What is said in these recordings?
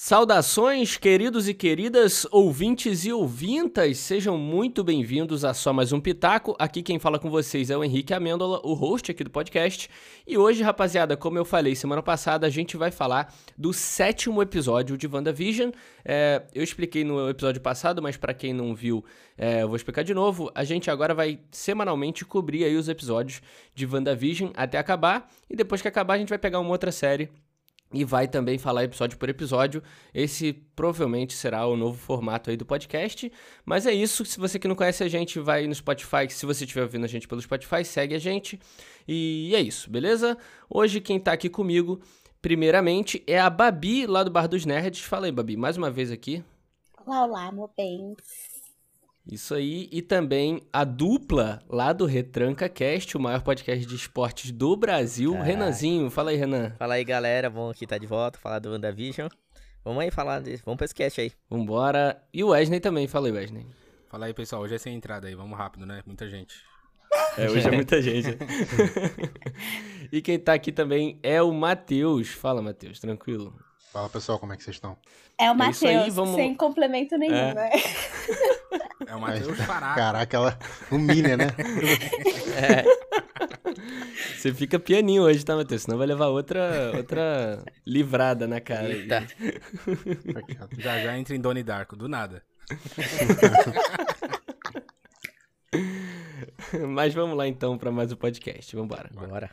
Saudações, queridos e queridas, ouvintes e ouvintas, sejam muito bem-vindos a só mais um Pitaco. Aqui quem fala com vocês é o Henrique Amêndola, o host aqui do podcast. E hoje, rapaziada, como eu falei semana passada, a gente vai falar do sétimo episódio de WandaVision. É, eu expliquei no episódio passado, mas para quem não viu, é, eu vou explicar de novo. A gente agora vai semanalmente cobrir aí os episódios de WandaVision até acabar. E depois que acabar, a gente vai pegar uma outra série e vai também falar episódio por episódio. Esse provavelmente será o novo formato aí do podcast. Mas é isso. Se você que não conhece a gente, vai no Spotify. Se você estiver ouvindo a gente pelo Spotify, segue a gente. E é isso, beleza? Hoje quem tá aqui comigo, primeiramente, é a Babi lá do Bar dos Nerds. Fala aí, Babi, mais uma vez aqui. Olá, olá, meu bem. Isso aí, e também a dupla lá do Retranca Cast, o maior podcast de esportes do Brasil, ah. Renanzinho. Fala aí, Renan. Fala aí, galera, bom aqui tá de volta, falar do WandaVision. Vamos aí falar, de... vamos pra esse cast aí. Vambora. E o Wesley também, fala aí, Wesley. Fala aí, pessoal, hoje é sem entrada aí, vamos rápido, né? Muita gente. É, hoje é muita gente. e quem tá aqui também é o Matheus. Fala, Matheus, tranquilo? Fala, pessoal, como é que vocês estão? É o é Matheus, vamos... sem complemento nenhum, é. né? É o Matheus Faraca. Caraca, ela humilha, né? é. Você fica pianinho hoje, tá, Matheus? Senão vai levar outra, outra livrada na cara. Eita. já já entra em Doni Darko, do nada. Mas vamos lá então para mais um podcast. Vambora. Bora.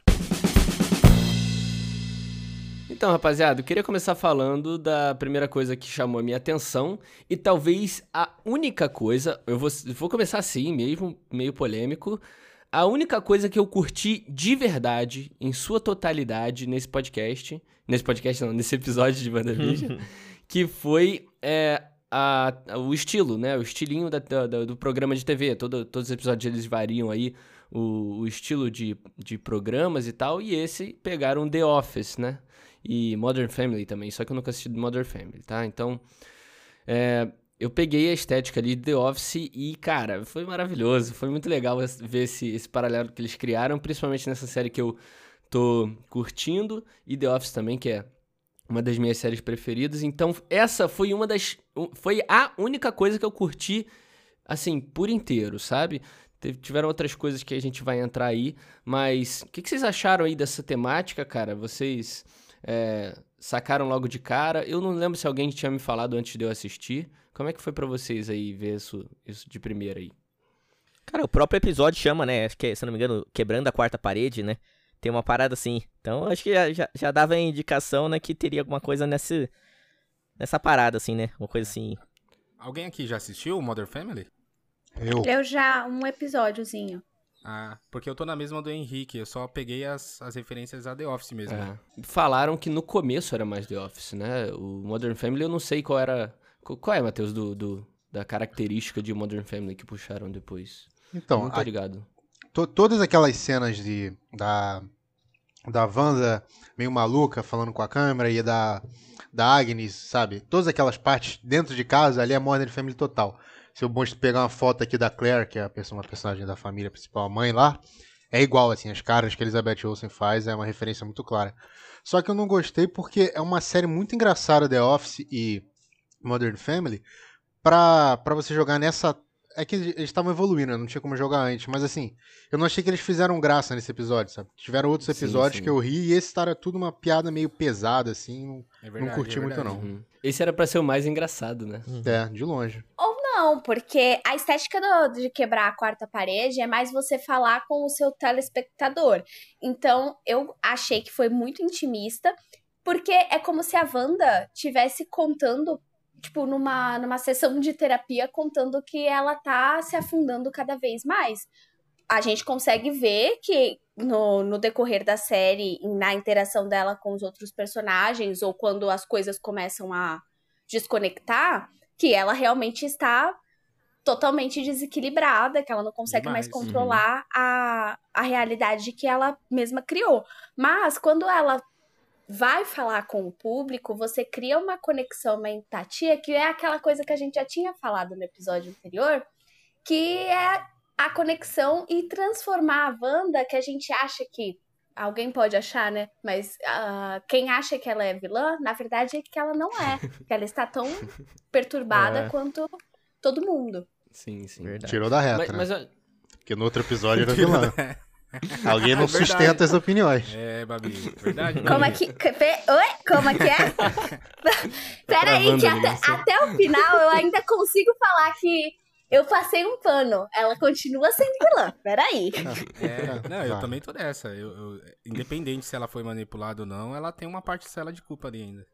Então, rapaziada, eu queria começar falando da primeira coisa que chamou a minha atenção e talvez a única coisa, eu vou, vou começar assim, mesmo meio polêmico, a única coisa que eu curti de verdade, em sua totalidade, nesse podcast, nesse podcast não, nesse episódio de WandaVision, que foi é, a, a, o estilo, né, o estilinho da, da, do programa de TV, Todo, todos os episódios eles variam aí, o, o estilo de, de programas e tal, e esse pegaram The Office, né, e Modern Family também, só que eu nunca assisti Modern Family, tá? Então, é, eu peguei a estética ali de The Office e, cara, foi maravilhoso, foi muito legal ver esse, esse paralelo que eles criaram, principalmente nessa série que eu tô curtindo, e The Office também, que é uma das minhas séries preferidas. Então, essa foi uma das. Foi a única coisa que eu curti, assim, por inteiro, sabe? Tiveram outras coisas que a gente vai entrar aí, mas o que, que vocês acharam aí dessa temática, cara? Vocês é, sacaram logo de cara. Eu não lembro se alguém tinha me falado antes de eu assistir. Como é que foi para vocês aí ver isso, isso de primeira aí? Cara, o próprio episódio chama, né? Acho que, se não me engano, quebrando a quarta parede, né? Tem uma parada assim. Então, acho que já, já, já dava a indicação, né, que teria alguma coisa nessa, nessa parada, assim, né? Uma coisa assim. Alguém aqui já assistiu o Mother Family? Eu. Eu já, um episódiozinho. Ah, porque eu tô na mesma do Henrique, eu só peguei as, as referências a The Office mesmo. É. Falaram que no começo era mais The Office, né? O Modern Family eu não sei qual era. Qual é, Matheus, do, do, da característica de Modern Family que puxaram depois? Então, não tô ligado. To, todas aquelas cenas de, da, da Wanda meio maluca falando com a câmera e da, da Agnes, sabe? Todas aquelas partes dentro de casa ali é Modern Family total se eu pegar uma foto aqui da Claire, que é a uma personagem da família principal, a mãe lá, é igual, assim, as caras que Elizabeth Olsen faz é uma referência muito clara. Só que eu não gostei porque é uma série muito engraçada, The Office e Modern Family, pra, pra você jogar nessa é que eles estavam evoluindo, né? não tinha como jogar antes. Mas assim, eu não achei que eles fizeram graça nesse episódio, sabe? Tiveram outros episódios sim, sim. que eu ri e esse era tudo uma piada meio pesada, assim. Não, é verdade, não curti é muito, não. Uhum. Esse era para ser o mais engraçado, né? Uhum. É, de longe. Ou não, porque a estética do, de quebrar a quarta parede é mais você falar com o seu telespectador. Então, eu achei que foi muito intimista, porque é como se a Wanda tivesse contando tipo, numa, numa sessão de terapia contando que ela tá se afundando cada vez mais. A gente consegue ver que no, no decorrer da série, na interação dela com os outros personagens, ou quando as coisas começam a desconectar, que ela realmente está totalmente desequilibrada, que ela não consegue Demais. mais controlar uhum. a, a realidade que ela mesma criou. Mas quando ela vai falar com o público, você cria uma conexão, uma empatia, que é aquela coisa que a gente já tinha falado no episódio anterior, que é a conexão e transformar a Wanda, que a gente acha que Alguém pode achar, né? Mas uh, quem acha que ela é vilã, na verdade é que ela não é. que ela está tão perturbada É. quanto todo mundo. Sim, sim. Verdade. Tirou da reta, Mas, né? mas, Porque no outro episódio era vilã. Alguém não É sustenta as opiniões. É, Babi. Verdade. Como é que. Oi? Como é que é? Peraí, que até, até o final eu ainda consigo falar que eu passei um pano. Ela continua sendo vilã. Peraí. É, não, eu Vai. também tô nessa. Eu, eu- independente se ela foi manipulada ou não, ela tem uma parcela de culpa ali ainda.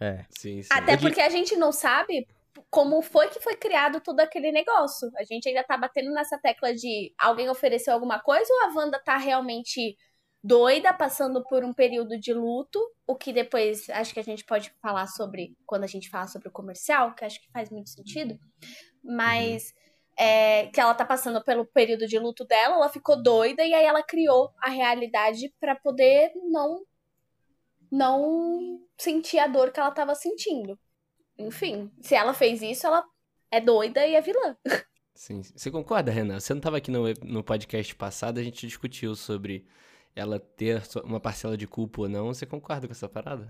É. sim, sim. Até porque a gente não sabe como foi que foi criado todo aquele negócio. A gente ainda tá batendo nessa tecla de alguém ofereceu alguma coisa ou a Wanda tá realmente doida, passando por um período de luto, o que depois acho que a gente pode falar sobre quando a gente fala sobre o comercial, que acho que faz muito sentido. Mas é, que ela tá passando pelo período de luto dela, ela ficou doida e aí ela criou a realidade pra poder não não sentir a dor que ela tava sentindo. Enfim, se ela fez isso, ela é doida e é vilã. Sim, sim. Você concorda, Renan? Você não estava aqui no, no podcast passado, a gente discutiu sobre ela ter uma parcela de culpa ou não. Você concorda com essa parada?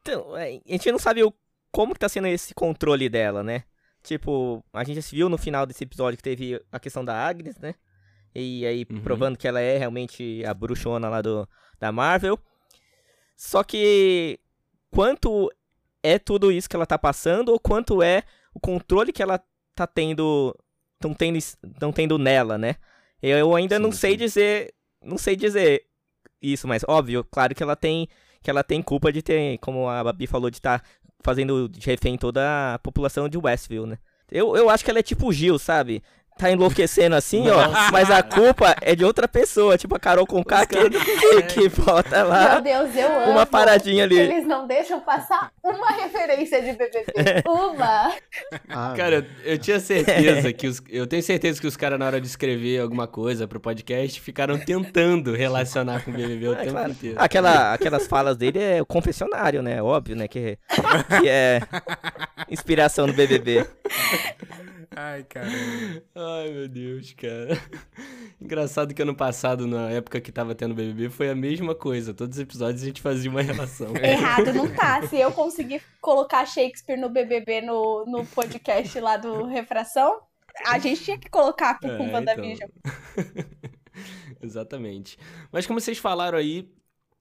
Então, é, a gente não sabe o, como que tá sendo esse controle dela, né? Tipo, a gente já se viu no final desse episódio que teve a questão da Agnes, né? E aí, Uhum. provando que ela é realmente a bruxona lá do, da Marvel. Só que, quanto é tudo isso que ela tá passando, ou quanto é o controle que ela tá tendo, tão tendo, tão tendo nela, né? Eu ainda não Sim, sei sim. dizer, não sei dizer isso, mas óbvio, claro que ela tem que ela tem culpa de ter, como a Babi falou, de estar fazendo de refém toda a população de Westview, né? Eu, eu acho que ela é tipo o Gil, sabe? Tá enlouquecendo assim, ó, Nossa. mas a culpa é de outra pessoa, tipo a Carol Conká que, que, que bota lá Meu Deus, eu amo. uma paradinha ali. Eles não deixam passar uma referência de BBB. Uma. Ah, Cara, eu, eu tinha certeza que os. Eu tenho certeza que os caras, na hora de escrever alguma coisa pro podcast, ficaram tentando relacionar com o BBB o É, tempo claro. inteiro. Aquela, aquelas falas dele é o confessionário, né? Óbvio, né? Que, que é inspiração do BBB. Ai, caramba. Ai, meu Deus, cara. Engraçado que ano passado, na época que tava tendo BBB, foi a mesma coisa. Todos os episódios a gente fazia uma relação. Errado não tá. Se eu conseguir colocar Shakespeare no BBB no, no podcast lá do Refração, a gente tinha que colocar com É, então. WandaVision. Exatamente. Mas como vocês falaram aí,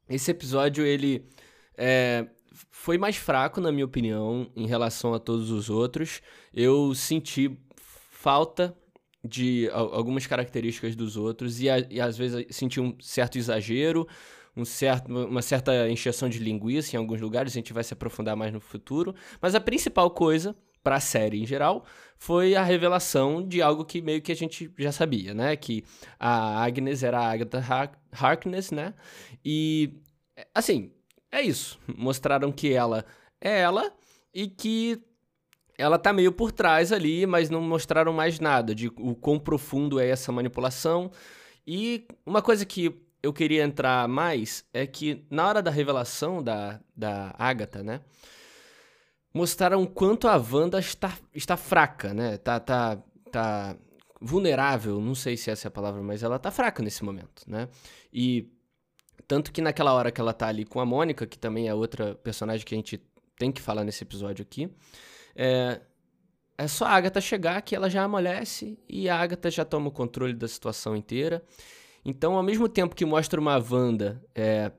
esse episódio ele é, foi mais fraco, na minha opinião, em relação a todos os outros. Eu senti falta de al- algumas características dos outros e, a- e às vezes senti um certo exagero, um certo, uma certa encheção de linguiça em alguns lugares, a gente vai se aprofundar mais no futuro. Mas a principal coisa para a série em geral foi a revelação de algo que meio que a gente já sabia, né? Que a Agnes era a Agatha Har- Harkness, né? E, assim, é isso. Mostraram que ela é ela e que ela tá meio por trás ali, mas não mostraram mais nada de o quão profundo é essa manipulação. E uma coisa que eu queria entrar mais é que na hora da revelação da, da Agatha, né? Mostraram quanto a Wanda está, está fraca, né? Tá, tá, tá vulnerável, não sei se essa é a palavra, mas ela tá fraca nesse momento, né? E tanto que naquela hora que ela tá ali com a Mônica, que também é outra personagem que a gente tem que falar nesse episódio aqui, é, é só a Agatha chegar que ela já amolece e a Agatha já toma o controle da situação inteira. Então, ao mesmo tempo que mostra uma Wanda é,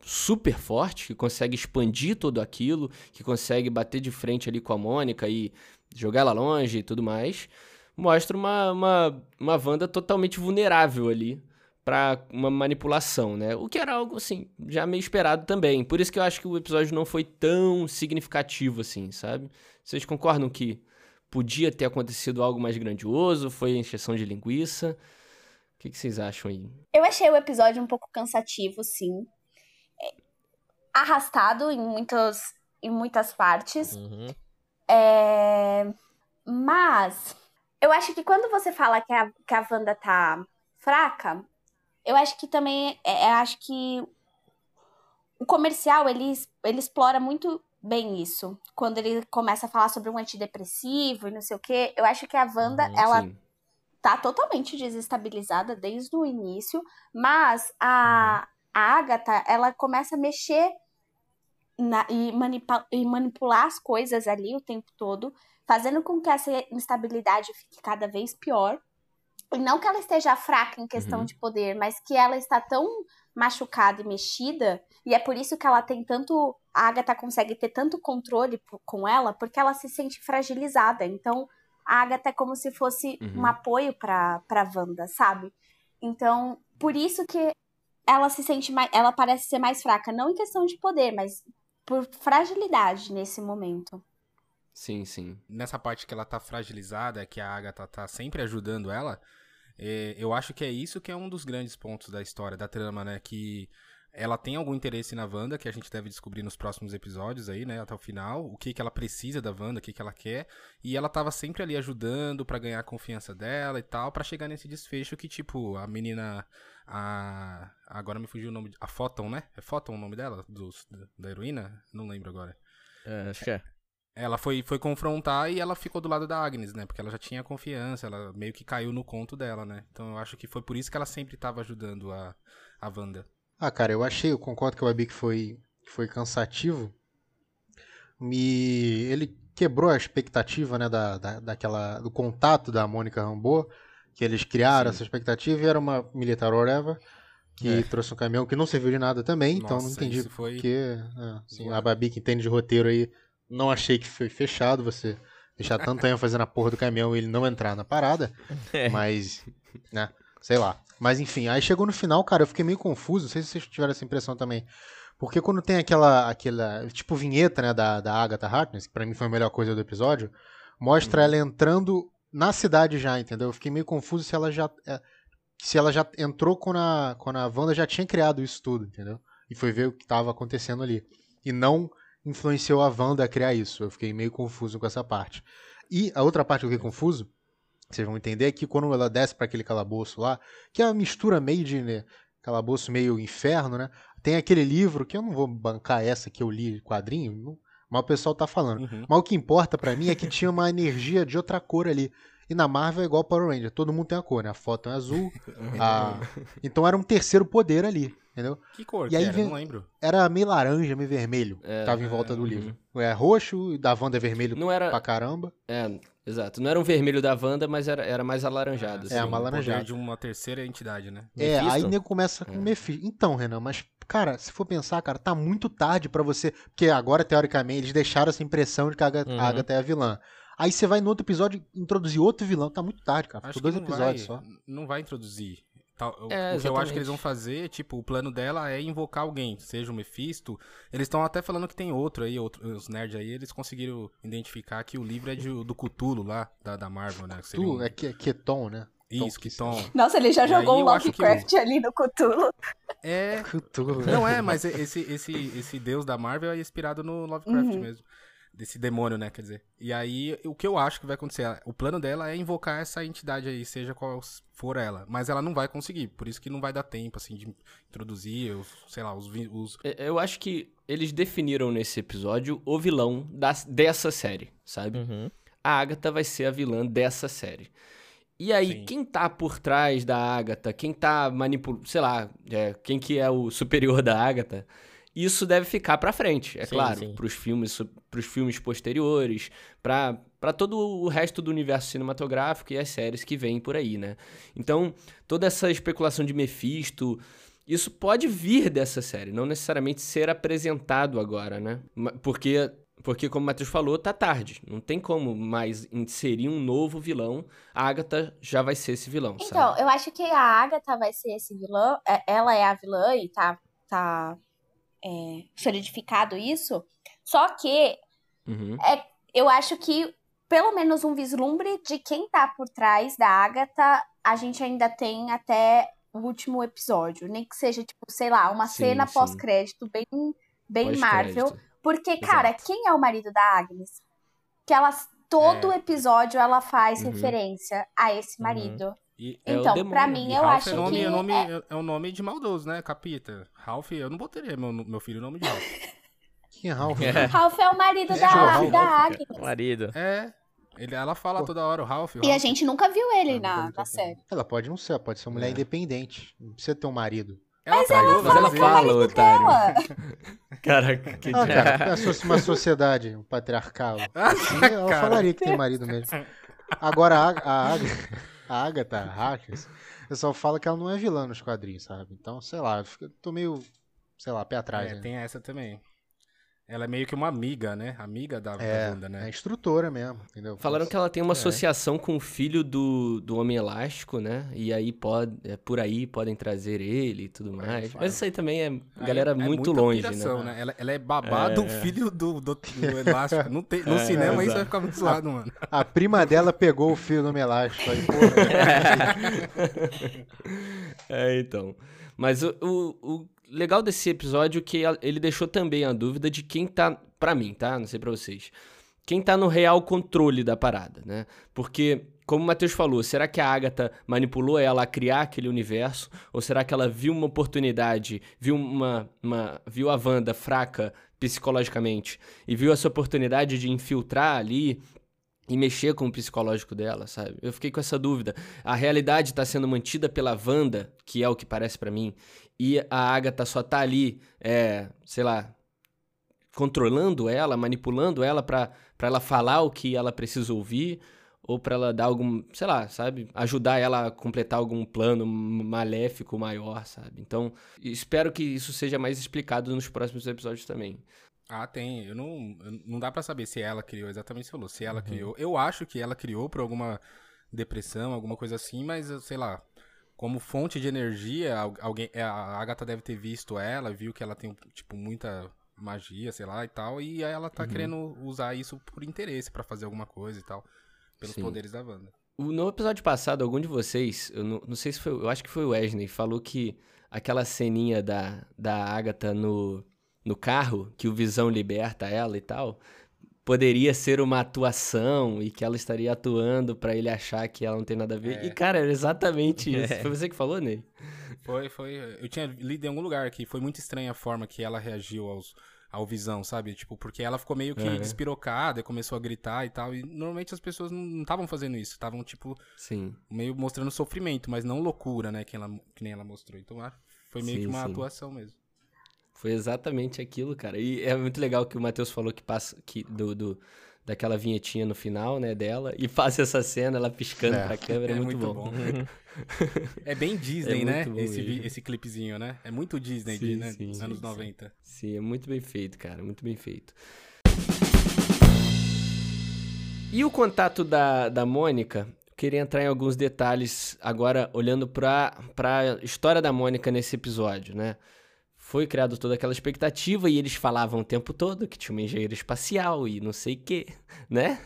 super forte, que consegue expandir tudo aquilo, que consegue bater de frente ali com a Mônica e jogar ela longe e tudo mais, mostra uma, uma, uma Wanda totalmente vulnerável ali para uma manipulação, né? O que era algo, assim, já meio esperado também. Por isso que eu acho que o episódio não foi tão significativo assim, sabe? Vocês concordam que podia ter acontecido algo mais grandioso? Foi encheção de linguiça? O que, que vocês acham aí? Eu achei o episódio um pouco cansativo, sim. É, Arrastado em, muitos, em muitas partes. Uhum. É, Mas eu acho que quando você fala que a, que a Wanda tá fraca, eu acho que também. É, é, acho que o comercial ele, ele explora muito bem isso. Quando ele começa a falar sobre um antidepressivo e não sei o quê. Eu acho que a Wanda, Uhum, ela sim. tá totalmente desestabilizada desde o início, mas a, a Agatha, ela começa a mexer na, e, manipa, e manipular as coisas ali o tempo todo, fazendo com que essa instabilidade fique cada vez pior. E não que ela esteja fraca em questão Uhum. de poder, mas que ela está tão machucada e mexida, e é por isso que ela tem tanto. A Agatha consegue ter tanto controle com ela, porque ela se sente fragilizada. Então, a Agatha é como se fosse Uhum. um apoio pra, pra Wanda, sabe? Então, por isso que ela se sente mais. Ela parece ser mais fraca, não em questão de poder, mas por fragilidade nesse momento. Sim, sim. Nessa parte que ela tá fragilizada, que a Agatha tá sempre ajudando ela, é, eu acho que é isso que é um dos grandes pontos da história, da trama, né? Que ela tem algum interesse na Wanda, que a gente deve descobrir nos próximos episódios aí, né? Até o final, o que, que ela precisa da Wanda, o que, que ela quer. E ela tava sempre ali ajudando pra ganhar a confiança dela e tal, pra chegar nesse desfecho que, tipo, a menina. A. Agora me fugiu o nome. A Photon, né? É Photon o nome dela? Dos, da heroína? Não lembro agora. É, acho que é. Ela foi, foi confrontar e ela ficou do lado da Agnes, né? Porque ela já tinha confiança, ela meio que caiu no conto dela, né? Então eu acho que foi por isso que ela sempre tava ajudando a, a Wanda. Ah, cara, eu achei, eu concordo com a Babi que foi, que foi cansativo. Me, ele quebrou a expectativa, né, da, da, daquela, do contato da Mônica Rambeau, que eles criaram Sim. essa expectativa e era uma militar whatever, que É. trouxe um caminhão que não serviu de nada também, então não Nossa, entendi isso foi porque, é, assim, zoado. a Babi que entende de roteiro aí, não achei que foi fechado você deixar tanto ênfase na porra do caminhão e ele não entrar na parada, É. mas, né, sei lá. Mas enfim, aí chegou no final, cara, eu fiquei meio confuso, não sei se vocês tiveram essa impressão também. Porque quando tem aquela, aquela tipo, vinheta, né, da, da Agatha Harkness, que pra mim foi a melhor coisa do episódio, mostra ela entrando na cidade já, entendeu? Eu fiquei meio confuso se ela já, é, se ela já entrou quando a, quando a Wanda já tinha criado isso tudo, entendeu? E foi ver o que tava acontecendo ali. E não influenciou a Wanda a criar isso. Eu fiquei meio confuso com essa parte. E a outra parte que eu fiquei confuso, vocês vão entender, é que quando ela desce para aquele calabouço lá, que é uma mistura meio de né, calabouço meio inferno, né? Tem aquele livro que eu não vou bancar essa que eu li quadrinho, não- mas o pessoal tá falando. Uhum. Mas o que importa pra mim é que tinha uma energia de outra cor ali. E na Marvel é igual Power Ranger, todo mundo tem a cor, né? A foto é azul. a- Então era um terceiro poder ali, entendeu? Que cor E que aí era? vem- Não lembro. Era meio laranja, meio vermelho. É, tava em volta do uhum. livro. É roxo, da Wanda é vermelho Não era. pra caramba. É, exato. Não era um vermelho da Wanda, mas era, era mais alaranjado. É, assim. uma o alaranjada. poder de uma terceira entidade, né? É, Mephisto? aí o nego começa com É. Mephisto. Então, Renan, mas, cara, se for pensar, cara, tá muito tarde pra você. Porque agora, teoricamente, eles deixaram essa impressão de que a Agatha, Uhum. a Agatha é a vilã. Aí você vai no outro episódio introduzir outro vilão. Tá muito tarde, cara. Acho dois episódios vai, só. Não vai introduzir. Tal- o- É, o que eu acho que eles vão fazer, tipo, o plano dela é invocar alguém, seja o Mephisto. Eles estão até falando que tem outro aí, outro, os nerds aí, eles conseguiram identificar que o livro é de, do Cthulhu lá, da, da Marvel, né? que um- é que- Keton, né? Isso, tom. Nossa, ele já E jogou aí um eu Lovecraft ali no Cthulhu. É. Cthulhu. Não é, mas esse, esse, esse deus da Marvel é inspirado no Lovecraft Uhum. mesmo. Desse demônio, né? Quer dizer. E aí, o que eu acho que vai acontecer? O plano dela é invocar essa entidade aí, seja qual for ela. Mas ela não vai conseguir. Por isso que não vai dar tempo, assim, de introduzir, os, sei lá, os, os É, Eu acho que eles definiram nesse episódio o vilão da, dessa série, sabe? Uhum. A Agatha vai ser a vilã dessa série. E aí, Sim. quem tá por trás da Agatha, quem tá manipulando, sei lá, é, quem que é o superior da Agatha, isso deve ficar pra frente, é Sim, claro, sim. pros filmes, pros filmes posteriores, pra para todo o resto do universo cinematográfico e as séries que vêm por aí, né? Então, toda essa especulação de Mephisto, isso pode vir dessa série, não necessariamente ser apresentado agora, né? Porque porque, como o Matheus falou, tá tarde. Não tem como mais inserir um novo vilão. A Agatha já vai ser esse vilão, Então, sabe? eu acho que a Agatha vai ser esse vilão. é- Ela é a vilã e tá, tá é, solidificado isso. Só que Uhum. eu acho que pelo menos um vislumbre de quem tá por trás da Agatha, a gente ainda tem até o último episódio. Nem que seja, tipo, sei lá, uma Sim, cena pós-crédito bem, bem Marvel. Pós-crédito. Porque, cara, Exato. quem é o marido da Agnes? Que ela, todo É. episódio ela faz Uhum. referência a esse Uhum. E, É então, demônio. pra mim, e eu Ralph acho é nome, que. é, nome, é- é, é um nome de maldoso, né, Capita? Ralph, eu não botaria meu, meu filho o nome de Ralph. Que Ralph. É. Ralph é o marido É, da, Ralph, da Ralph, Agnes. Marido. É, ele, ela fala Pô. toda hora, o Ralph. o E a Ralph. gente nunca viu ele Ah, na, na série. Ela pode não ser, pode ser uma mulher É. independente. Não precisa ter um marido. Ela Mas ela Mas ela fala, otário. Caraca, que Ah, cara, se fosse uma sociedade, um patriarcal, assim, ela Cara. falaria que tem marido mesmo. Agora, a, a, Ag- a Agatha Harkness, o pessoal fala que ela não é vilã nos quadrinhos, sabe? Então, sei lá, eu tô meio, sei lá, pé atrás. É, né? tem essa também. Ela é meio que uma amiga, né? Amiga da, da É, Wanda, é né? instrutora mesmo, entendeu? Falaram que ela tem uma É. associação com o filho do, do Homem Elástico, né? E aí pode, é, por aí podem trazer ele e tudo mais. fala. Mas isso aí também é Aí galera é muito muita longe, piração, né? Ela, ela é babá do É. filho do, do, do Elástico. Não tem, no É, cinema isso vai ficar muito zoado, mano. A prima dela pegou o fio do Melástico aí, porra. É, então. Mas o, o, o legal desse episódio que ele deixou também a dúvida de quem tá. Pra mim, tá? Não sei pra vocês. Quem tá no real controle da parada, né? Porque, como o Matheus falou, será que a Agatha manipulou ela a criar aquele universo? Ou será que ela viu uma oportunidade, viu uma. uma viu a Wanda fraca psicologicamente e viu essa oportunidade de infiltrar ali e mexer com o psicológico dela, sabe? Eu fiquei com essa dúvida. A realidade tá sendo mantida pela Wanda, que é o que parece pra mim, e a Agatha só tá ali, é, sei lá, controlando ela, manipulando ela pra ela falar o que ela precisa ouvir, ou pra ela dar algum, sei lá, sabe? Ajudar ela a completar algum plano maléfico maior, sabe? Então, espero que isso seja mais explicado nos próximos episódios também. Ah, tem. Eu não, não dá pra saber se ela criou, exatamente você falou. Se Uhum. ela criou. Eu acho que ela criou por alguma depressão, alguma coisa assim, mas sei lá. Como fonte de energia, al- alguém, é, a Agatha deve ter visto ela, viu que ela tem, tipo, muita magia, sei lá, e tal, e aí ela tá Uhum. querendo usar isso por interesse, pra fazer alguma coisa e tal, pelos Sim. poderes da Wanda. No episódio passado, algum de vocês, eu não, não sei se foi, eu acho que foi o Wesley, falou que aquela ceninha da, da Agatha no, no carro, que o Visão liberta ela e tal, poderia ser uma atuação e que ela estaria atuando pra ele achar que ela não tem nada a ver. É. E, cara, era exatamente isso. É. Foi você que falou, Ney? Foi, foi. Eu tinha lido em algum lugar que foi muito estranha a forma que ela reagiu aos, ao visão, sabe? Tipo, porque ela ficou meio que despirocada, começou a gritar e tal. E normalmente as pessoas não estavam fazendo isso, estavam, tipo, Sim. meio mostrando sofrimento, mas não loucura, né? Que, ela, que nem ela mostrou. Então foi meio Sim, que uma sim. atuação mesmo. Foi exatamente aquilo, cara. E é muito legal que o Matheus falou que passa que do, do- daquela vinhetinha no final, né, dela, e passa essa cena, ela piscando É. pra câmera, é, muito, bom. é bem Disney, né? muito bom Esse, mesmo. esse clipezinho, né? É muito Disney, Sim, de, né? sim, sim, anos sim. 90. Sim, é muito bem feito, cara, muito bem feito. E o contato da, da Mônica, eu queria entrar em alguns detalhes agora, olhando pra, pra história da Mônica nesse episódio, né? Foi criado toda aquela expectativa e eles falavam o tempo todo que tinha uma engenheira espacial e não sei o quê, né?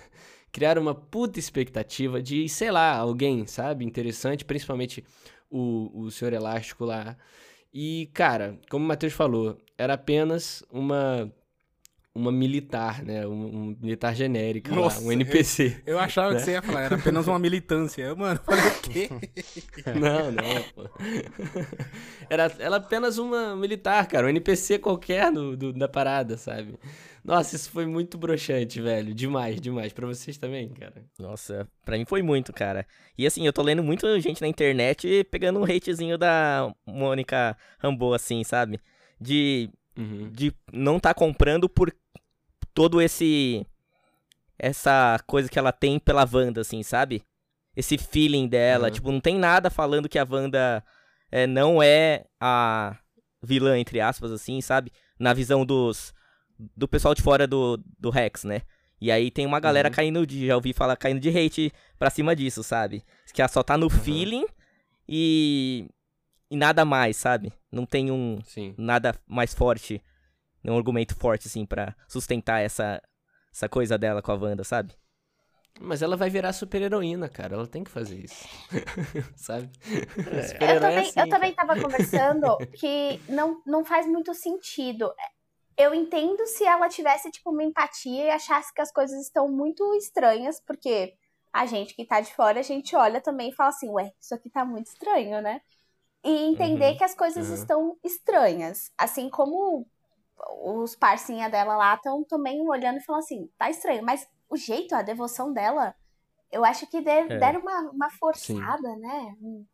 Criaram uma puta expectativa de, sei lá, alguém, sabe, interessante, principalmente o, o Senhor Elástico lá. E, cara, como o Matheus falou, era apenas uma uma militar, né? Um, um militar genérica, lá, Nossa, um NPC. Eu achava Né? que você ia falar, era apenas uma militância. Eu, mano, falei o quê? Não, não, pô. Era, era apenas uma militar, cara, um NPC qualquer do, do- da parada, sabe? Nossa, isso foi muito broxante, velho. Demais, demais. Pra vocês também, cara. Nossa, pra mim foi muito, cara. E assim, eu tô lendo muita gente na internet pegando um hatezinho da Mônica Rambeau, assim, sabe? De, Uhum. de não tá comprando por todo esse. Essa coisa que ela tem pela Wanda, assim, sabe? Esse feeling dela. Uhum. Tipo, não tem nada falando que a Wanda é, não é a vilã, entre aspas, assim, sabe? Na visão dos. Do pessoal de fora do, do Rex, né? E aí tem uma galera Uhum. caindo de. Já ouvi falar caindo de hate pra cima disso, sabe? Que ela só tá no feeling e. E nada mais, sabe? Não tem um Sim. nada mais forte, um argumento forte, assim, pra sustentar essa, essa coisa dela com a Wanda, sabe? Mas ela vai virar super-heroína, cara. Ela tem que fazer isso. sabe? Eu Super-herói é também, assim, eu também tava conversando que não, não faz muito sentido. Eu entendo se ela tivesse, tipo, uma empatia e achasse que as coisas estão muito estranhas, porque a gente que tá de fora, a gente olha também e fala assim, ué, isso aqui tá muito estranho, né? E entender Uhum, que as coisas uhum. estão estranhas. Assim como os parcinha dela lá estão também olhando e falando assim, tá estranho. Mas o jeito, a devoção dela, eu acho que de- É. deram uma, uma forçada, né? Um,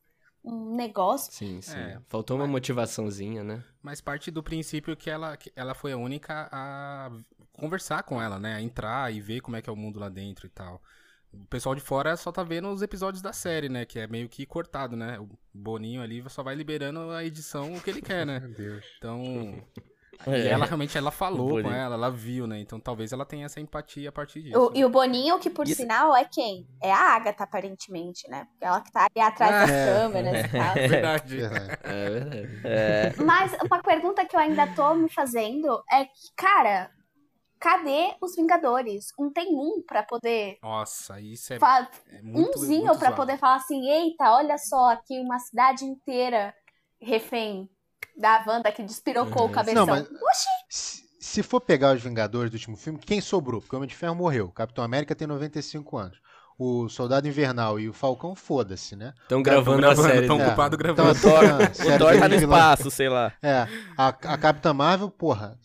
um negócio. Sim, sim. É, Faltou uma motivaçãozinha, né? Mas parte do princípio que ela, que ela foi a única a conversar com ela, né? A entrar e ver como é que é o mundo lá dentro e tal. O pessoal de fora só tá vendo os episódios da série, né? Que é meio que cortado, né? O Boninho ali só vai liberando a edição o que ele quer, né? Meu Deus. Então. É. E ela realmente ela falou com ela, ela viu, né? Então talvez ela tenha essa empatia a partir disso. O- e o Boninho, que por Isso- sinal é quem? É a Agatha, aparentemente, né? Porque ela que tá ali atrás das É. câmeras e tal. É verdade. É verdade. É, Mas uma pergunta que eu ainda tô me fazendo é que, cara, cadê os Vingadores? Não tem um pra poder. Nossa, isso é, fa- é muito. umzinho muito pra zoado. poder falar assim: eita, olha só, aqui uma cidade inteira refém da Wanda que despirocou Uhum. o cabeção. Não, mas- Oxi! Se, for pegar os Vingadores do último filme, quem sobrou? Porque o Homem de Ferro morreu. Capitão América tem 95 anos. O Soldado Invernal e o Falcão, foda-se, né? Estão Tão gravando, gravando, a série. tão né? É. gravando. O Thor- a o série Thor tá no espaço, sei lá. É, a, a Capitã Marvel, porra,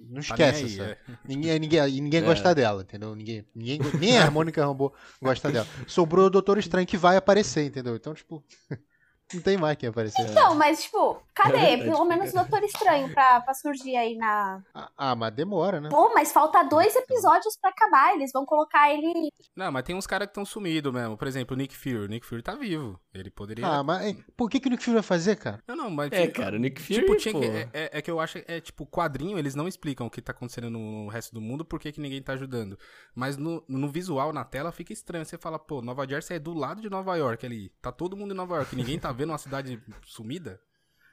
não Tá esquece aí, essa. é. Ninguém, ninguém, e ninguém É. gosta dela, entendeu? Ninguém, ninguém, nem a Mônica Rambeau gosta dela. Sobrou o Doutor Estranho que vai aparecer, entendeu? Então, tipo, não tem mais quem aparecer. Então, mas, tipo, cadê? É verdade, Pelo menos o Doutor Estranho pra, pra surgir aí na. Ah, Ah, mas demora, né? Pô, mas falta dois episódios pra acabar. Eles vão colocar ele. Não, mas tem uns caras que estão sumidos mesmo. Por exemplo, o Nick Fury. O Nick Fury tá vivo. Ele poderia. Ah, mas por que, que o Nick Fury vai fazer, cara? Não, não, mas. É, tipo, cara, o Nick Fury, Tipo, tinha que, é, é- é que eu acho é tipo, quadrinho, eles não explicam o que tá acontecendo no resto do mundo, por que que ninguém tá ajudando. Mas no, no visual, na tela, fica estranho. Você fala, pô, Nova Jersey é do lado de Nova York ali. Tá todo mundo em Nova York. Ninguém tá vendo uma cidade sumida?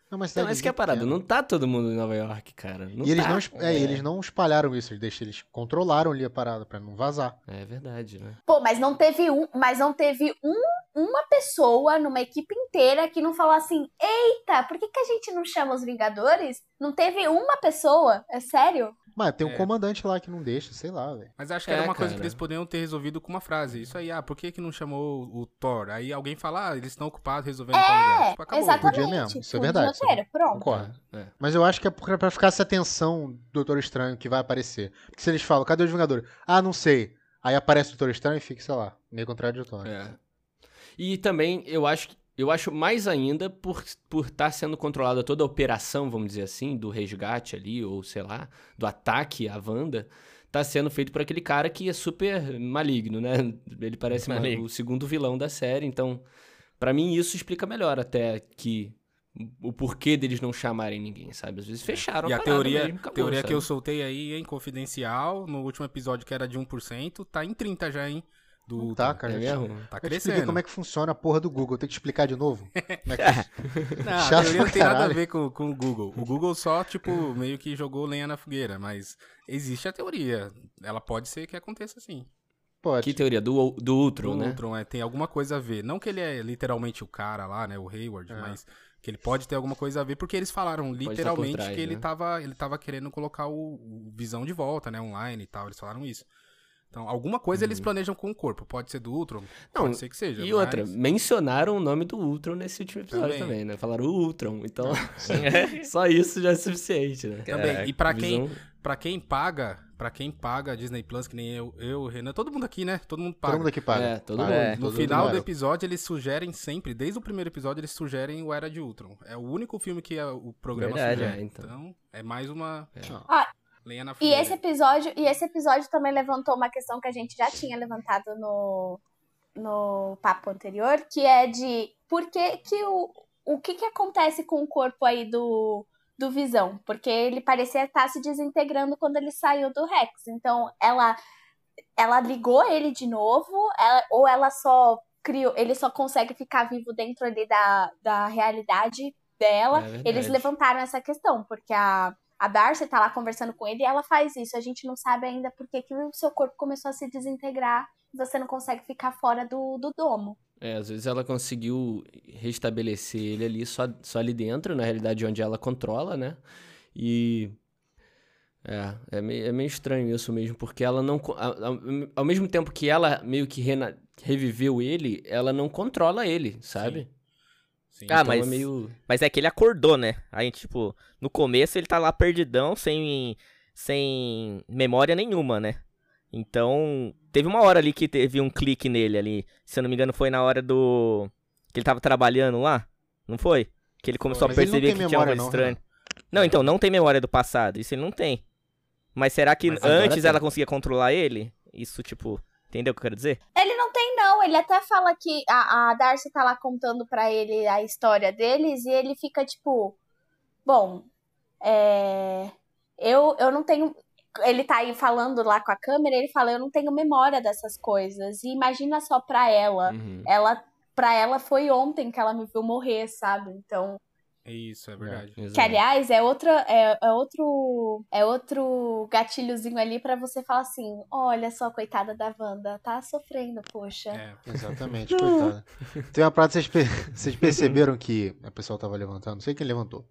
Não, mas Então, essa que é a parada. Não tá todo mundo em Nova York, cara. Não e eles, tá. não, es- é, eles não espalharam isso, eles, deixam, eles controlaram ali a parada pra não vazar. É verdade, né? Pô, mas não teve um. Mas não teve um, uma pessoa numa equipe inteira que não falou assim: eita, por que, que a gente não chama os Vingadores? Não teve uma pessoa? É sério? Mas tem um É. comandante lá que não deixa, sei lá, velho. Mas acho que É, era uma coisa que cara. eles poderiam ter resolvido com uma frase. Isso aí, ah, por que que não chamou o Thor? Aí alguém fala, ah, eles estão ocupados resolvendo tal lugar. É, Tipo, acabou. exatamente. Podia mesmo, isso é verdade, é roteiro, pronto. Concordo. É. Mas eu acho que é pra pra ficar essa tensão do Doutor Estranho que vai aparecer. Porque se eles falam, cadê os Vingadores? Ah, não sei. Aí aparece o Doutor Estranho e fica, sei lá, meio contraditório. É. E também eu acho, eu acho mais ainda por por estar sendo controlada toda a operação, vamos dizer assim, do resgate ali ou sei lá, do ataque à Wanda, tá sendo feito por aquele cara que é super maligno, né? Ele parece Maligno. o segundo vilão da série, então pra mim isso explica melhor até que o porquê deles não chamarem ninguém, sabe? Às vezes fecharam E a parada teoria, mesmo, acabou, teoria que eu sabe? soltei aí, hein, confidencial, no último episódio que era de 1%, tá em 30 já, hein? Do, Tá, do- cara. É mesmo? Tá Eu crescendo. como é que funciona a porra do Google. Tem que te explicar de novo? Como é que... Não, a teoria não tem nada a ver com, com o Google. O Google só, tipo, meio que jogou lenha na fogueira, mas existe a teoria. Ela pode ser que aconteça assim. Pode. Que teoria? Do, do Ultron, O né? Ultron é, tem alguma coisa a ver. Não que ele é literalmente o cara lá, né, o Hayward, É. mas que ele pode ter alguma coisa a ver, porque eles falaram literalmente trás, que ele, né? tava, ele tava querendo colocar o, o Visão de volta, né, online e tal, eles falaram isso. Então, alguma coisa eles planejam com o corpo. Pode ser do Ultron, Uhum. Não, pode ser que seja. E mas- outra, mencionaram o nome do Ultron nesse último episódio Também. também, né? Falaram o Ultron, então só isso já é suficiente, né? Também. É, e pra quem, Visão- pra quem paga, para quem paga a Disney Plus, que nem eu, eu, o Renan, todo mundo aqui, né? Todo mundo paga. Todo mundo aqui paga. É, todo Paga. mundo. É. No Todo final mundo do episódio, eles sugerem sempre, desde o primeiro episódio, eles sugerem o Era de Ultron. É o único filme que a- o programa Verdade, sugere. é, então. então. é mais uma Ah, lenha na E fogueira. esse episódio, e esse episódio também levantou uma questão que a gente já tinha levantado no, no papo anterior, que é de por que, que o, o que, que acontece com o corpo aí do, do Visão? Porque ele parecia estar se desintegrando quando ele saiu do Rex. Então, ela ela ligou ele de novo, ela- ou ela só criou, ele só consegue ficar vivo dentro ali da, da realidade dela. É. Eles levantaram essa questão, porque a, a Darcy tá lá conversando com ele e ela faz isso. A gente não sabe ainda por que, que o seu corpo começou a se desintegrar e você não consegue ficar fora do, do domo. É, às vezes ela conseguiu restabelecer ele ali só, só ali dentro, na realidade onde ela controla, né? E. É, é meio, é meio estranho isso mesmo, porque ela não. ao- ao mesmo tempo que ela meio que rena- reviveu ele, ela não controla ele, sabe? Sim. Ah, então mas- é meio. Mas é que ele acordou, né? Aí, tipo, no começo ele tá lá perdidão, sem, sem memória nenhuma, né? Então, teve uma hora ali que teve um clique nele ali. Se eu não me engano, foi na hora do. Que ele tava trabalhando lá. Não foi? Que ele começou Mas a perceber que tinha algo memória, não, estranho. Não, então, não tem memória do passado. Isso ele não tem. Mas será que Mas antes tem. ela conseguia controlar ele? Isso, tipo, entendeu o que eu quero dizer? Ele não tem, não. Ele até fala que a, a Darcy tá lá contando pra ele a história deles e ele fica tipo. Bom, é. Eu, eu não tenho. Ele tá aí falando lá com a câmera, ele fala, eu não tenho memória dessas coisas. E imagina só pra ela. Uhum. Ela, pra ela foi ontem que ela me viu morrer, sabe? Então. É isso, é verdade. Exato. Que, aliás, é, outra, é, é outro é outro gatilhozinho ali pra você falar assim: olha só, coitada da Wanda, tá sofrendo, poxa. É. Exatamente, coitada. Tem uma parada, vocês, vocês perceberam que a pessoa tava levantando, não sei quem levantou,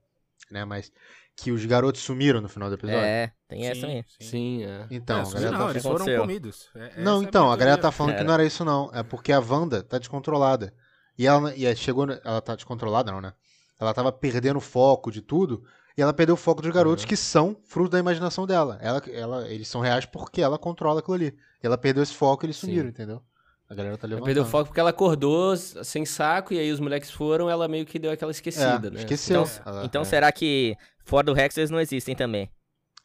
né, mas que os garotos sumiram no final do episódio. É, tem essa Sim, aí. sim. Sim, é. Então, não, a galera não, tá... eles Aconteceu. foram comidos. É- essa Não, é então, a galera tá falando que não era isso não, é porque a Wanda tá descontrolada. E ela, e ela chegou, ela tá descontrolada não, né? Ela tava perdendo o foco de tudo, e ela perdeu o foco dos garotos Uhum. que são fruto da imaginação dela. Ela, ela, eles são reais porque ela controla aquilo ali. E ela perdeu esse foco e eles Sim. sumiram, entendeu? A galera tá Ela levantando. perdeu o foco porque ela acordou sem saco e aí os moleques foram, ela meio que deu aquela esquecida, é, né? Esqueceu. Então, Ela- Então é. será que fora do Rex eles não existem também?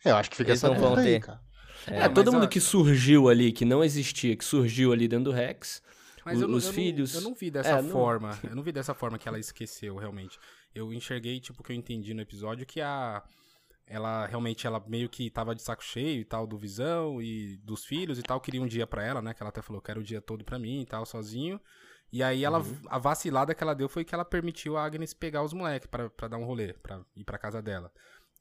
É, eu acho que fica Eles essa não vão aí, ter. cara. É, É, todo mundo que surgiu ali, que não existia, que surgiu ali dentro do Rex, Mas eu não- os eu não- filhos. eu não vi dessa É, não- forma. Eu não vi dessa forma que ela esqueceu, realmente. Eu enxerguei, tipo, que eu entendi no episódio que a. Ela realmente, ela meio que tava de saco cheio e tal, do Visão e dos filhos e tal, queria um dia pra ela, né? Que ela até falou, quero o dia todo pra mim e tal, sozinho. E aí ela, Uhum. a vacilada que ela deu foi que ela permitiu a Agnes pegar os moleques pra dar um rolê, pra ir pra casa dela.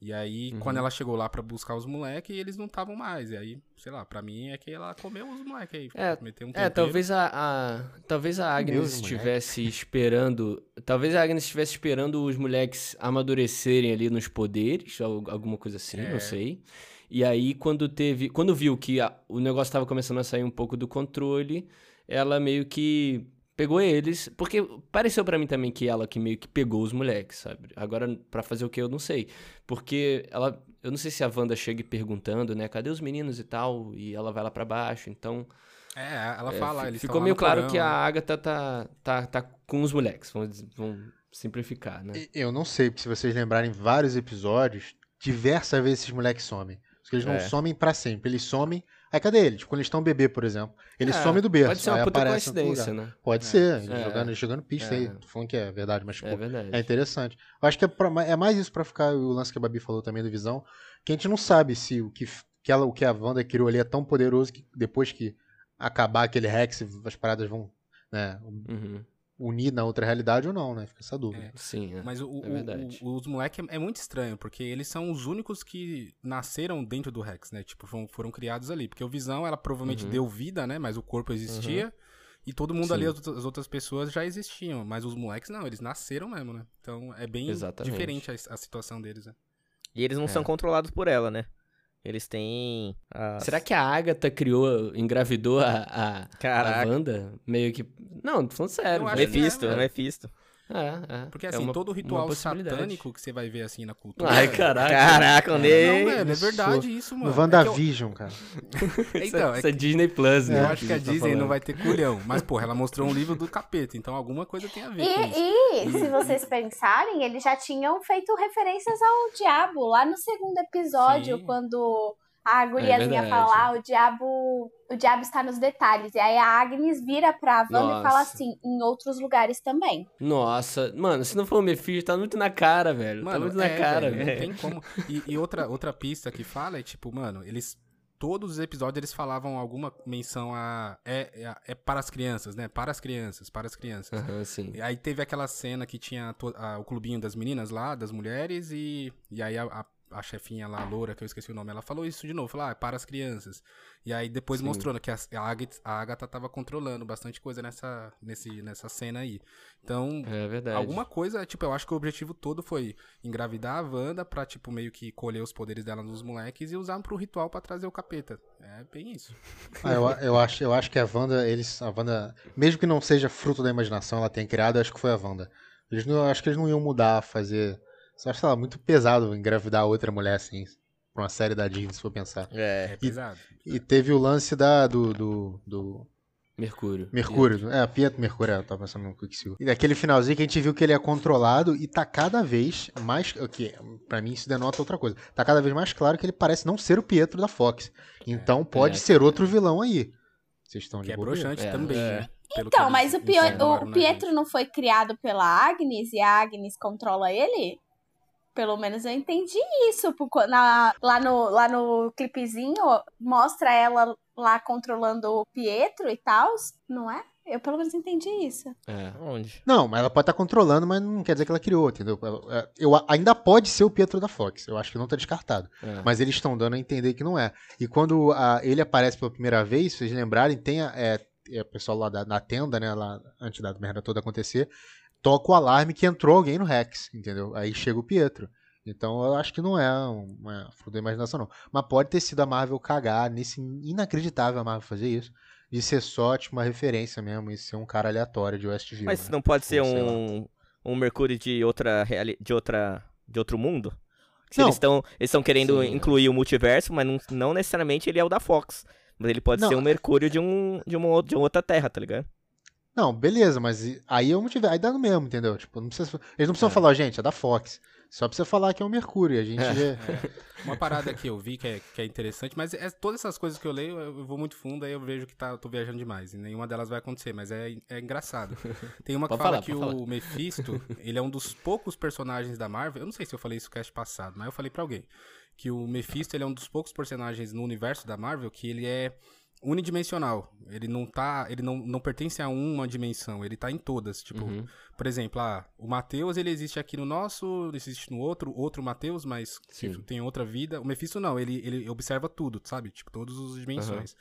E aí, Uhum. quando ela chegou lá pra buscar os moleques, eles não estavam mais. E aí, sei lá, pra mim é que ela comeu os moleques aí. É, meteu um É, talvez a, a- talvez a Agnes estivesse esperando, talvez a Agnes estivesse esperando os moleques amadurecerem ali nos poderes, al- alguma coisa assim, É. não sei. E aí quando teve, quando viu que a- o negócio estava começando a sair um pouco do controle, ela meio que pegou eles, porque pareceu pra mim também que ela que meio que pegou os moleques, sabe? Agora pra fazer o que eu não sei, porque ela, eu não sei se a Wanda chega perguntando, né, cadê os meninos e tal, e ela vai lá pra baixo, então É, ela é, fala, eles Ficou meio claro porão, que a? Agatha tá, tá, tá com os moleques, vamos, vamos simplificar, né? Eu não sei, se vocês lembrarem vários episódios, diversas vezes esses moleques somem. Porque eles não É. somem pra sempre, eles somem. Aí cadê eles? Tipo, quando eles estão bebê, por exemplo. Eles É, somem do berço. Pode ser uma puta coincidência, né? Pode É. ser, eles É. jogando, jogando pista É. aí. Tô falando que é verdade, mas tipo, É verdade. é interessante. Eu acho que é, pra- é mais isso pra ficar o lance que a Babi falou também do Visão, que a gente não sabe se o que, que, ela, o que a Wanda criou ali é tão poderoso que depois que acabar aquele Rex, as paradas vão né, Uhum. Unir na outra realidade ou não, né? Fica essa dúvida. É. Sim, é. Mas o, o- É verdade. o- os moleques é, é muito estranho, porque eles são os únicos que nasceram dentro do Rex, né? Tipo, foram, foram criados ali. Porque o Visão, ela provavelmente Uhum. deu vida, né? Mas o corpo existia. E todo mundo Sim. ali, as, outras- as outras pessoas já existiam. Mas os moleques não, eles nasceram mesmo, né? Então é bem Exatamente. diferente a, a situação deles, né? E eles não É. são controlados por ela, né? Eles têm. as- Será que a Agatha criou, engravidou a, a, a. Wanda? Meio que. Não, tô falando sério. Eu acho velho. que é, Mephisto. Mephisto. É, é. Porque É assim, uma- todo uma ritual satânico que você vai ver assim na cultura. Ai, caraca. Caraca, o Não, velho, é Isso. verdade isso, mano. No É que eu- WandaVision, cara. Então, é Isso é Disney Plus, né? Eu acho que a tá Disney não vai ter culhão. Mas, porra, ela mostrou um livro do capeta, então alguma coisa tem a ver com isso. E, e, se vocês pensarem, eles já tinham feito referências ao diabo lá no segundo episódio, Sim. quando a guriazinha verdade. fala, ah, o diabo, o diabo está nos detalhes. E aí a Agnes vira pra Wanda e fala Nossa. assim, em outros lugares também. Nossa, mano, se não for o Mephisto, tá muito na cara, velho. tá muito na é, cara, velho, velho. Não tem como. E, e outra, outra pista que fala é, tipo, mano, eles. Todos os episódios eles falavam alguma menção a. É, é, é para as crianças, né? Para as crianças, para as crianças. Aham, sim. E aí teve aquela cena que tinha to- a- o clubinho das meninas lá, das mulheres, e, e aí a, a, a chefinha lá, a loura, que eu esqueci o nome, ela falou isso de novo, falou, ah, é para as crianças. E aí depois Sim. mostrou né, que a, a, Agatha, a Agatha tava controlando bastante coisa nessa, nesse, nessa cena aí. Então, É verdade. Alguma coisa, tipo, eu acho que o objetivo todo foi engravidar a Wanda pra, tipo, meio que colher os poderes dela nos moleques e usar pro ritual pra trazer o capeta. É bem isso. Ah, eu, eu, acho, eu acho que a Wanda, eles. A Wanda, mesmo que não seja fruto da imaginação, ela tenha criado, eu acho que foi a Wanda. Eles não, eu acho que eles não iam mudar, fazer. Só acho, sei lá, muito pesado engravidar outra mulher assim. Pra uma série da Disney, se for pensar. É É. pesado. E teve o lance da, do, do, do, Mercúrio. Mercúrio. É, Pietro Mercúrio, é, eu tava pensando no Quicksilver. E daquele finalzinho que a gente viu que ele é controlado e tá cada vez mais. O que pra mim isso denota outra coisa. Tá cada vez mais claro que ele parece não ser o Pietro da Fox. Então pode é. ser outro vilão aí. Vocês estão de Que é broxante É, também, é. né? Então, mas o, Pio- o na Pietro não foi criado pela Agnes e a Agnes controla ele? Pelo menos eu entendi isso. porque na- lá, no, lá no clipezinho, mostra ela lá controlando o Pietro e tal, não é? Eu pelo menos entendi isso. É. Onde? Não, mas ela pode estar controlando, mas não quer dizer que ela criou, entendeu? Ela- é, Eu, ainda pode ser o Pietro da Fox. Eu acho que não tá descartado. é. Mas eles estão dando a entender que não é. E quando a- ele aparece pela primeira vez, se vocês lembrarem, tem a, é, é, o pessoal lá da, na tenda, né? Lá, antes da merda toda acontecer, toca o alarme que entrou alguém no Rex, entendeu? Aí chega o Pietro. Então eu acho que não é uma fruto da imaginação, não. Mas pode ter sido a Marvel cagar nesse inacreditável a Marvel fazer isso. De ser só, tipo, uma referência mesmo e ser um cara aleatório de Westview. Mas né? não pode ser sei um, um Mercúrio de outra de outra de outro mundo? Se Não. eles estão eles querendo Sim, é. incluir o multiverso, mas não, não necessariamente ele é o da Fox. Mas ele pode Não, ser um Mercúrio de um de uma de outra terra, tá ligado? Não, beleza, mas aí eu não tiver, aí dá no mesmo, entendeu? Tipo, não precisa, eles não precisam É. falar, gente, é da Fox. Só precisa falar que é o Mercúrio. e A gente vê. Uma parada que eu vi que é, que é interessante, mas é, todas essas coisas que eu leio, eu vou muito fundo, aí eu vejo que tá, eu tô viajando demais. E nenhuma delas vai acontecer, mas é, é engraçado. Tem uma que Pode fala falar, que o Mephisto, ele é um dos poucos personagens da Marvel. Eu não sei se eu falei isso no cast passado, mas eu falei pra alguém. Que o Mephisto, ele é um dos poucos personagens no universo da Marvel que ele é unidimensional. Ele não tá. Ele não, não pertence a uma dimensão, ele tá em todas. Tipo, Uhum. por exemplo, ah, o Matheus ele existe aqui no nosso, existe no outro, outro Matheus, mas tipo, tem outra vida. O Mephisto não, ele, ele observa tudo, sabe? Tipo, todas as dimensões.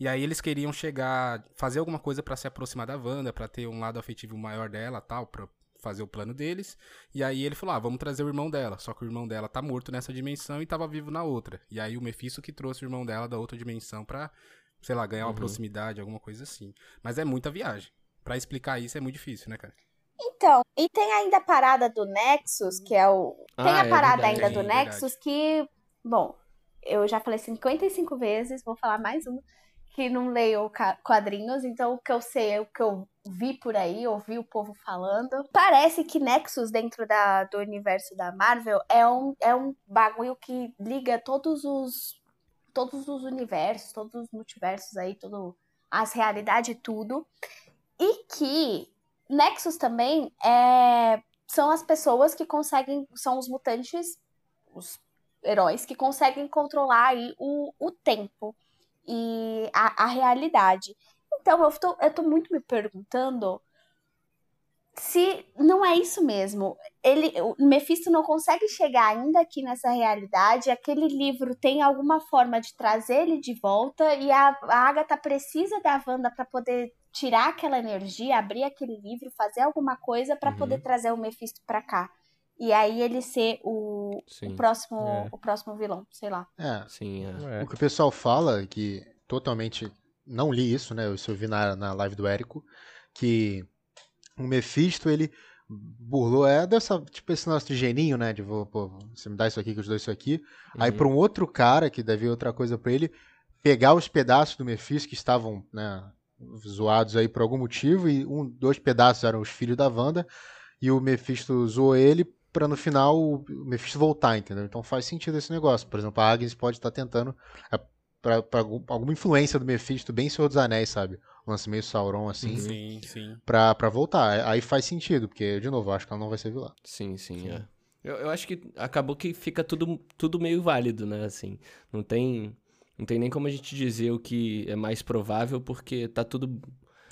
E aí eles queriam chegar, fazer alguma coisa pra se aproximar da Wanda, pra ter um lado afetivo maior dela, tal, pra fazer o plano deles. E aí ele falou: "Ah, vamos trazer o irmão dela". Só que o irmão dela tá morto nessa dimensão e tava vivo na outra. E aí o Mephisto que trouxe o irmão dela da outra dimensão pra, sei lá, ganhar uma Uhum. proximidade, alguma coisa assim. Mas é muita viagem. Pra explicar isso é muito difícil, né, cara? Então, e tem ainda a parada do Nexus, que é o. Tem Ah, a é parada verdade. ainda do verdade. Nexus que. Bom, eu já falei 55 vezes, vou falar mais uma. Que não leio quadrinhos, então o que eu sei, o que eu vi por aí, ouvi o povo falando. Parece que Nexus dentro da, do universo da Marvel é um, é um bagulho que liga todos os. Todos os universos, todos os multiversos aí, todo, as realidades tudo. E que Nexus também é, são as pessoas que conseguem, são os mutantes, os heróis que conseguem controlar aí o, o tempo e a, a realidade. Então eu tô, eu tô muito me perguntando se não é isso mesmo. Ele, o Mephisto não consegue chegar ainda aqui nessa realidade. Aquele livro tem alguma forma de trazer ele de volta e a, a Agatha precisa da Wanda para poder tirar aquela energia, abrir aquele livro, fazer alguma coisa para Uhum. poder trazer o Mephisto para cá. E aí ele ser o, o próximo É. o próximo vilão, sei lá. É, Sim, é. o que o pessoal fala, que totalmente. Não li isso, né? Isso eu vi na, na live do Érico, que o Mephisto, ele burlou, é dessa, tipo esse nosso geninho, né? De vou, pô, você me dá isso aqui que eu te dou isso aqui. Aí Uhum. pra um outro cara que devia outra coisa pra ele, pegar os pedaços do Mephisto que estavam, né, zoados aí por algum motivo, e um, dois pedaços eram os filhos da Wanda, e o Mephisto zoou ele pra no final o Mephisto voltar, entendeu? Então faz sentido esse negócio. Por exemplo, a Agnes pode estar tentando é, algum- alguma influência do Mephisto, bem Senhor dos Anéis, sabe? Um lance meio Sauron assim, Sim, sim. pra, pra voltar. Aí faz sentido, porque, de novo, eu acho que ela não vai ser vilã. Sim, sim, é. Eu, eu acho que acabou que fica tudo, tudo meio válido, né? Assim, não tem, não tem nem como a gente dizer o que é mais provável, porque tá tudo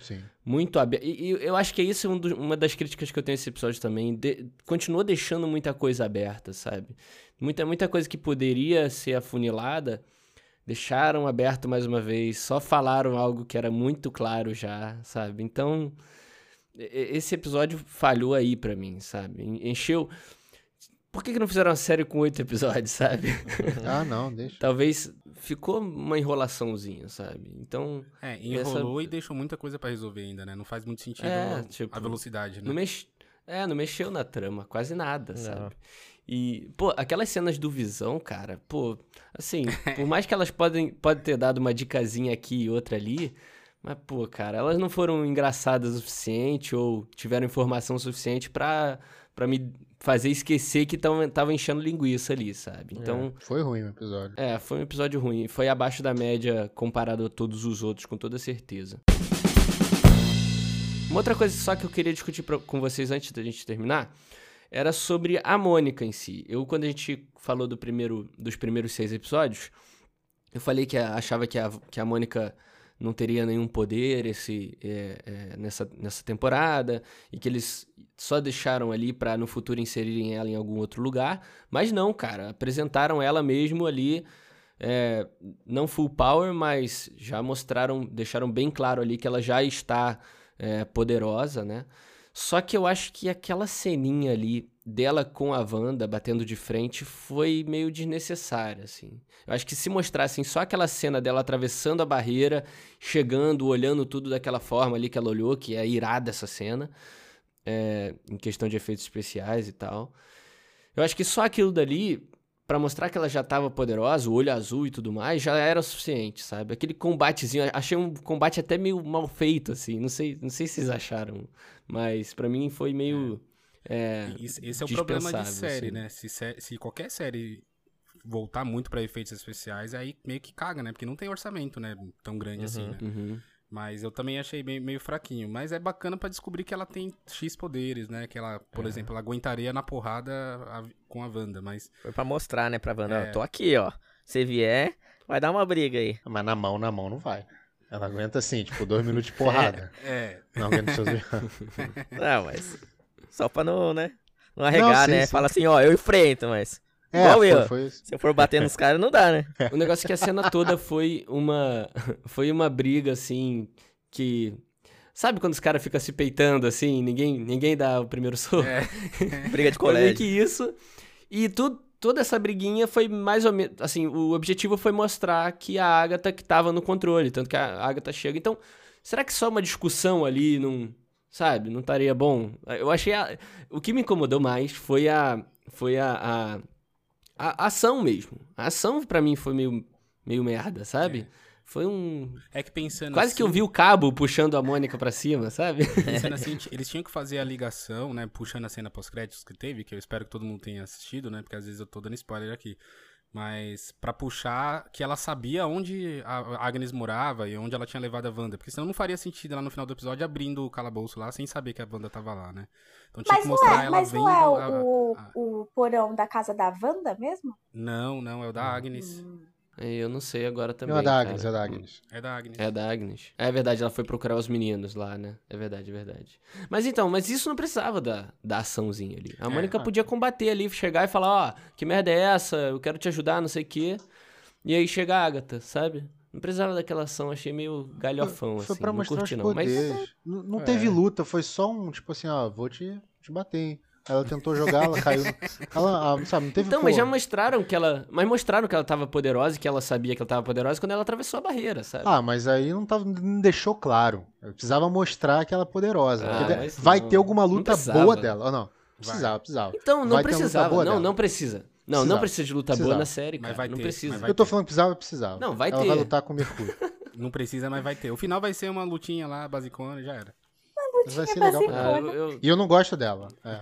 Sim. muito aberto. E, e eu acho que isso é um do- uma das críticas que eu tenho a esse episódio também. De, continua deixando muita coisa aberta, sabe? Muita, muita coisa que poderia ser afunilada, deixaram aberto mais uma vez, só falaram algo que era muito claro já, sabe? Então, esse episódio falhou aí pra mim, sabe? En- Encheu. Por que, que não fizeram uma série com oito episódios, sabe? Ah, não, deixa. Talvez ficou uma enrolaçãozinha, sabe? Então, É, Essa- enrolou e deixou muita coisa pra resolver ainda, né? Não faz muito sentido É, a- tipo, a velocidade, né? Não mex... É, não mexeu na trama, quase nada, Não. sabe? E, pô, aquelas cenas do Visão, cara, pô, assim, por mais que elas podem pode ter dado uma dicasinha aqui e outra ali, Mas, pô, cara, elas não foram engraçadas o suficiente ou tiveram informação suficiente pra, pra me fazer esquecer que tão, tava enchendo linguiça ali, sabe? Então, Foi ruim o episódio. é, foi um episódio ruim. Foi abaixo da média comparado a todos os outros, com toda certeza. Uma outra coisa só que eu queria discutir pra- com vocês antes da gente terminar era sobre a Mônica em si. Eu, quando a gente falou do primeiro, dos primeiros seis episódios, eu falei que a- achava que a, que a Mônica não teria nenhum poder esse, é, é, nessa, nessa temporada e que eles só deixaram ali pra no futuro inserirem ela em algum outro lugar. Mas não, cara. Apresentaram ela mesmo ali. é, não full power, mas já mostraram, deixaram bem claro ali que ela já está é, poderosa, né? Só que eu acho que aquela ceninha ali dela com a Wanda batendo de frente foi meio desnecessária, assim. Eu acho que se mostrassem só aquela cena dela atravessando a barreira, chegando, olhando tudo daquela forma ali que ela olhou, que é irada essa cena, é, em questão de efeitos especiais e tal. Eu acho que só aquilo dali, pra mostrar que ela já tava poderosa, o olho azul e tudo mais, já era o suficiente, sabe? Aquele combatezinho, achei um combate até meio mal feito, assim. Não sei, não sei se vocês acharam, mas pra mim foi meio. é, Esse, esse é o problema de dispensável, série, assim. né? Se, se qualquer série voltar muito pra efeitos especiais, aí meio que caga, né? Porque não tem orçamento, né? Tão grande assim, né? uhum. Mas eu também achei bem, meio fraquinho. Mas é bacana pra descobrir que ela tem X poderes, né? Que ela, por exemplo, ela aguentaria na porrada a- com a Wanda, mas... Foi pra mostrar, né, pra Wanda, ó, É. tô aqui, ó. Se vier, vai dar uma briga aí. Mas na mão, na mão não vai. Ela aguenta assim, tipo, dois minutos de porrada. É, Não aguenta seus Não, mas só pra não, né, não arregar, sim, né? sim. Fala assim, ó, eu enfrento, mas É, Igual foi, eu. foi isso. se eu for bater nos caras, não dá, né? O negócio é que a cena toda foi uma foi uma briga assim que sabe quando os caras ficam se peitando assim, ninguém ninguém dá o primeiro soco. é. Briga de Foi meio colégio. que isso. E tu, toda essa briguinha foi mais ou menos. Assim, o objetivo foi mostrar que a Agatha que tava no controle. Tanto que a Agatha chega. Então, será que só uma discussão ali não. Sabe? Não estaria bom? Eu achei. A, o que me incomodou mais foi a. Foi a. A, a ação mesmo. A ação pra mim foi meio, meio merda, sabe? Foi um. É que pensando Quase que eu assim- vi o cabo puxando a Mônica pra cima, sabe? Pensando assim, eles tinham que fazer a ligação, né? Puxando a cena pós-créditos que teve, que eu espero que todo mundo tenha assistido, né? Porque às vezes eu tô dando spoiler aqui. Mas pra puxar que ela sabia onde a Agnes morava e onde ela tinha levado a Wanda. Porque senão não faria sentido ela no final do episódio abrindo o calabouço lá sem saber que a Wanda tava lá, né? Então tinha Mas que não mostrar é, ela mas vendo. não é o, a- o, a- o porão da casa da Wanda mesmo? Não, não, é o da Agnes. Eu não sei agora também. Não, é da cara. Agnes, é da Agnes. É da Agnes. É da Agnes. É verdade, ela foi procurar os meninos lá, né? É verdade, é verdade. Mas então, mas isso não precisava da, da açãozinha ali. A É. Mônica podia combater ali, chegar e falar, ó, que merda é essa? Eu quero te ajudar, não sei o quê. E aí chega a Agatha, sabe? Não precisava daquela ação, achei meio galhofão, Foi assim. pra não mostrar curti, os não. Mas. Não, não É. teve luta, foi só um, tipo assim, ó, vou te, te bater, hein. Ela tentou jogar, ela caiu. Ela, ah, sabe, não teve Então, pô, mas já mostraram que ela. Mas mostraram que ela tava poderosa e que ela sabia que ela tava poderosa quando ela atravessou a barreira, sabe? Ah, mas aí não, tava, não deixou claro. Eu precisava mostrar que ela é poderosa. Ah, vai não. ter alguma luta boa dela. Ou não? Precisava, precisava. então, não vai precisava. Não, dela. não precisa. Não, não Precisava. precisa de luta boa Precisava. na série, Mas cara. vai não ter, precisa. mas vai Eu tô falando que precisava, precisava. Não, vai ela ter. vai lutar com o Mercúrio. Não precisa, mas vai ter. O final vai ser uma lutinha lá, basicona, e já era. Mas vai ser legal pra Ah, eu- eu- E eu não gosto dela. É.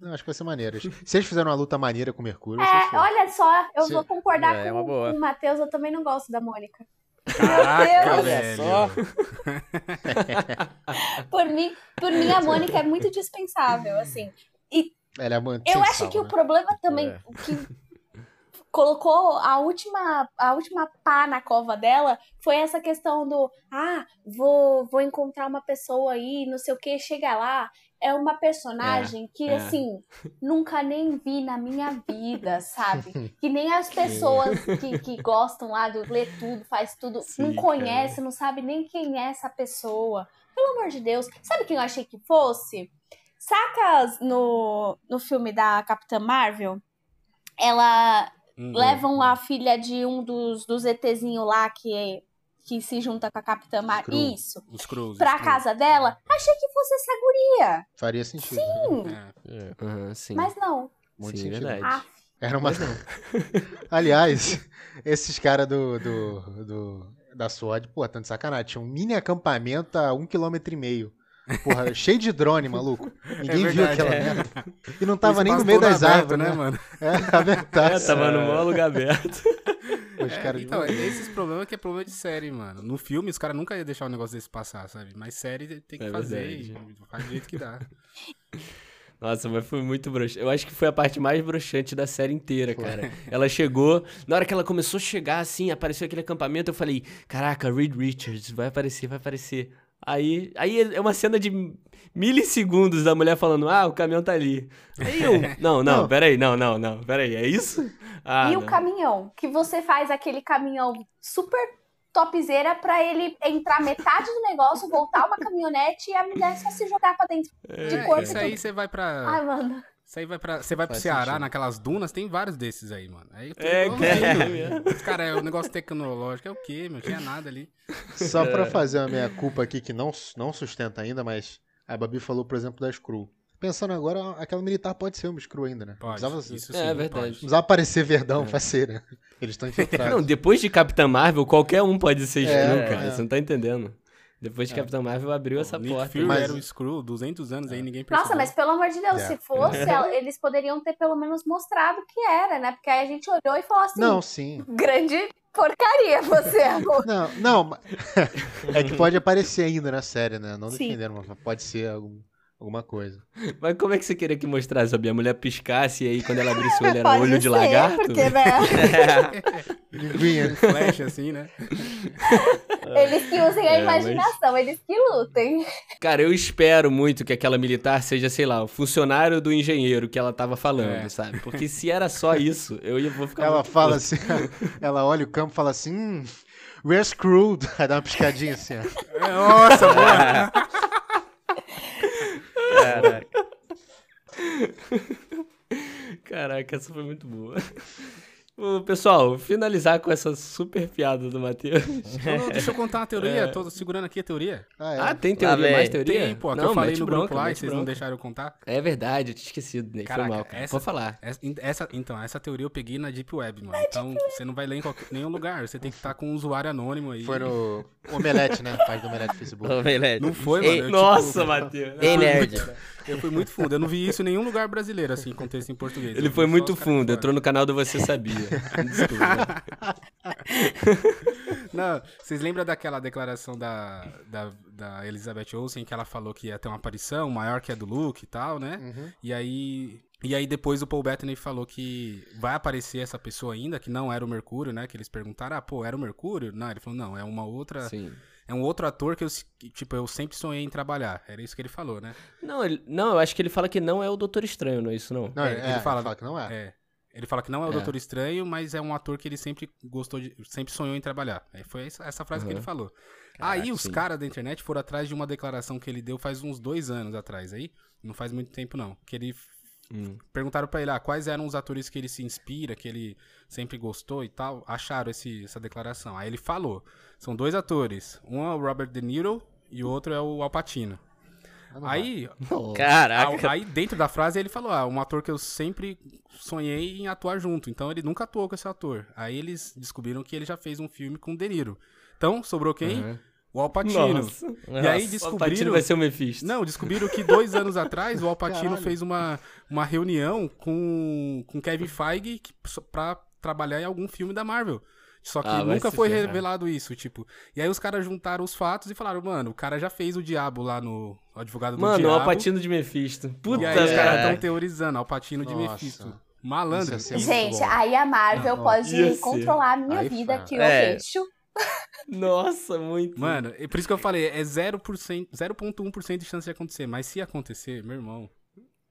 Não, acho que vai ser maneiro. Se eles fizerem uma luta maneira com o Mercúrio, É, olha só, eu Se- vou concordar É, é com, boa. com o Matheus, eu também não gosto da Mônica. Caraca, Deus. velho. só. Por mim, por mim, a Mônica é muito dispensável, assim. Ela é muito Eu acho sal, que o né? problema também, É. o que colocou a última, a última pá na cova dela foi essa questão do ah, vou, vou encontrar uma pessoa aí, não sei o que, chega lá. É uma personagem que, é. assim, nunca nem vi na minha vida, sabe? Que nem as pessoas que, que gostam lá do ler tudo, faz tudo, não Sim, conhece, não sabe nem quem é essa pessoa. Pelo amor de Deus. Sabe quem eu achei que fosse? Sacas no, no filme da Capitã Marvel? Ela Hum, levam a filha de um dos, dos ETzinhos lá que, que se junta com a Capitã Marvel. Isso. Os cruzes. Pra casa dela. Achei que fosse essa guria. Faria sentido. Hum, É. Aham, sim. mas não. Muito sim, sentido. verdade. Ah, Era uma... Aliás, esses caras do, do, do- da SWORD, pô, tanto sacanagem. Tinha um mini acampamento a um quilômetro e meio. Porra, cheio de drone, maluco. Ninguém viu verdade, aquela é. merda. E não tava nem no meio das aberto, árvores, né? mano? É, abertaço. É, tava no maior lugar aberto. Os É, então, esses problemas que é problema de série, mano. No filme, os caras nunca iam deixar um negócio desse passar, sabe? Mas série tem que É fazer e faz do jeito que dá. Nossa, mas foi muito broxante. Eu acho que foi a parte mais broxante da série inteira, Foi. cara. Ela chegou, na hora que ela começou a chegar, assim, apareceu aquele acampamento, eu falei, caraca, Reed Richards, vai aparecer, vai aparecer. Aí, aí é uma cena de milissegundos da mulher falando, ah, o caminhão tá ali. Aí eu, não, não, Não. peraí, não, não, não, peraí, é isso? Ah, e não. o caminhão, que você faz aquele caminhão super topzera pra ele entrar metade do negócio, voltar uma caminhonete e a mulher só se jogar pra dentro de É, corpo. isso aí você vai pra. Ai, mano. Isso aí vai pra. Você vai pro Ceará, sentido. naquelas dunas, tem vários desses aí, mano. Aí tem É, cara. mesmo. Os caras, é o negócio tecnológico, é o quê, meu? Tinha nada ali. Só É. pra fazer a minha culpa aqui, que não, não sustenta ainda, mas a Babi falou, por exemplo, da Screw. Pensando agora, aquela militar pode ser uma Screw ainda, né? Pode. Precisava, Isso É, sim, verdade. pode. precisava aparecer verdão, faceira. Eles estão infiltrados. Não, depois de Capitã Marvel, qualquer um pode ser É, Screw, é. cara, você não tá entendendo. Depois de É. Capitã Marvel abriu essa Nick porta. Fury Mas- era o Screw, 200 anos aí, ninguém percebeu. Nossa, mas pelo amor de Deus, É. se fosse, eles poderiam ter pelo menos mostrado o que era, né? Porque aí a gente olhou e falou assim: Não, sim. grande porcaria você. Não, não. ma- é que pode aparecer ainda na série, né? Não defenderam, mas pode ser algum- alguma coisa. Mas como é que você queria que mostrasse, Sabia? A mulher piscasse e aí quando ela abrisse o olho era Pode olho de ser, lagarto? Porque, né? Linguinha. Flash, assim, né? Eles que usem a É, mas- imaginação, eles que lutem. Cara, eu espero muito que aquela militar seja, sei lá, o funcionário do engenheiro que ela tava falando, É. sabe? Porque se era só isso, eu ia vou ficar Ela muito fala puto. assim, ela olha o campo e fala assim, hum, we're screwed. Aí dá uma piscadinha assim, ó. Nossa, boa. Caraca. Caraca, essa foi muito boa. Pessoal, finalizar com essa super piada do Matheus. Não, não, deixa eu contar uma teoria, tô segurando aqui a teoria. Ah, é. Ah, tem teoria, vem. mais teoria? Tem, pô, que não, eu falei no bronca, grupo lá e vocês não bronca. deixaram eu contar. É verdade, eu tinha esquecido, Ney. Foi Caraca, mal, cara. essa- Pode falar. Essa, então, essa teoria eu peguei na Deep Web, mano. Então, você não vai ler em qualquer, nenhum lugar. Você tem que estar com um usuário anônimo aí. Foi no Omelete, né? Página do Omelete Facebook. Ô, Velete. Não foi, Ei, mano. Eu, Nossa, tipo, Matheus. Ei, Não, nerd. Eu fui muito fundo. Eu não vi isso em nenhum lugar brasileiro, assim, contexto em português. Ele foi muito fundo, entrou no canal do Você Sabia. Desculpa. Não, vocês lembram daquela declaração da, da, da Elizabeth Olsen que ela falou que ia ter uma aparição maior que a do Luke e tal, né? Uhum. E aí. E aí depois o Paul Bettany falou que vai aparecer essa pessoa ainda, que não era o Mercúrio, né? Que eles perguntaram, ah, pô, era o Mercúrio? Não, ele falou, não, é uma outra. Sim. É um outro ator que eu, tipo, eu sempre sonhei em trabalhar. Era isso que ele falou, né? Não, ele- não, eu acho que ele fala que não é o Doutor Estranho, não é isso não? Não, É, é, ele ele fala- fala, que não é. É. Ele fala que não é o É. Doutor Estranho, mas é um ator que ele sempre gostou de. sempre sonhou em trabalhar. Aí foi essa, essa frase que Uhum. ele falou. Caraca, aí os caras da internet foram atrás de uma declaração que ele deu faz uns dois anos atrás aí. Não faz muito tempo, não. Que ele. Hum. Perguntaram pra ele ah, quais eram os atores que ele se inspira, que ele sempre gostou e tal. Acharam esse, essa declaração. Aí ele falou: são dois atores. Um é o Robert De Niro e o outro é o Al Pacino. Vai. Aí, Caraca. Aí, aí dentro da frase ele falou, ah, um ator que eu sempre sonhei em atuar junto. Então ele nunca atuou com esse ator. Aí eles descobriram que ele já fez um filme com o De Niro. Então sobrou quem? Uhum. O Al Pacino. Nossa. E aí Nossa. O Patino descobriram... vai ser o Mephisto. Não, descobriram que dois anos atrás o Al Pacino Caralho. fez uma, uma reunião com, com Kevin Feige pra trabalhar em algum filme da Marvel. Só que Ah, nunca foi ferrar. revelado isso, tipo. E aí os caras juntaram os fatos e falaram, mano, o cara já fez o diabo lá no o advogado do Mano, o diabo. Alpatino de Mephisto. Puta, E aí os É. caras estão teorizando, Alpatino de Nossa. Mephisto. Malandro. Gente, aí a Marvel Não, pode controlar a minha Aí vida fala. que eu É. deixo. Nossa, muito. Mano, é por isso que eu falei, é 0%, 0.1% de chance de acontecer. Mas se acontecer, meu irmão.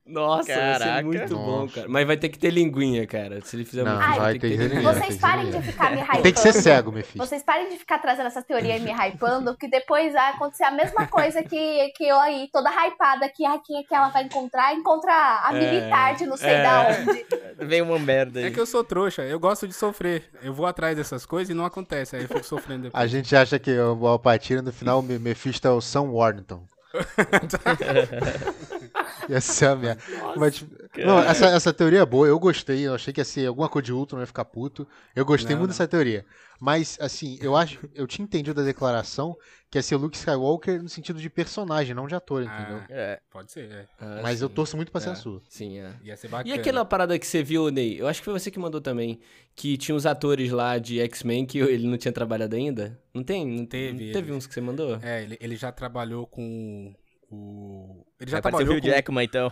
Nossa, vai ser Caraca. muito bom, Nossa. cara. Mas vai ter que ter linguinha, cara. Se ele fizer Não, muito, vai ter que ter linguinha. Vocês que parem de ficar me hypando. Tem que ser cego, Mephisto. Vocês parem de ficar trazendo essas teorias e me hypando, porque depois vai acontecer a mesma coisa que, que eu aí, toda hypada, que ah, quem é que ela vai encontrar? Encontra a É, militar de não sei é. da onde. Vem uma merda aí. É que eu sou trouxa, eu gosto de sofrer. Eu vou atrás dessas coisas e não acontece. Aí eu fico sofrendo depois. A gente acha que o Alpatino, no final, o Me- Mephisto é o Sam Warrington. Ia ser a merda. Mas, tipo, Não, essa, essa teoria é boa, eu gostei, eu achei que ia ser alguma coisa de Ultron, ia ficar puto. Eu gostei Não, muito não. dessa teoria. Mas, assim, eu acho, eu tinha entendido da declaração que ia ser Luke Skywalker no sentido de personagem, não de ator, entendeu? Ah, É. pode ser, é. Ah, Mas eu sim. torço muito pra ser É. a sua. Sim, é. Ia ser E bacana. aquela parada que você viu, Ney? Eu acho que foi você que mandou também. Que tinha uns atores lá de X-Men que ele não tinha trabalhado ainda. Não tem? Não Teve, Não teve ele- uns que você mandou? É, ele, ele já trabalhou com o... Ele já Vai o trabalhou Hugh com... Jackman, então.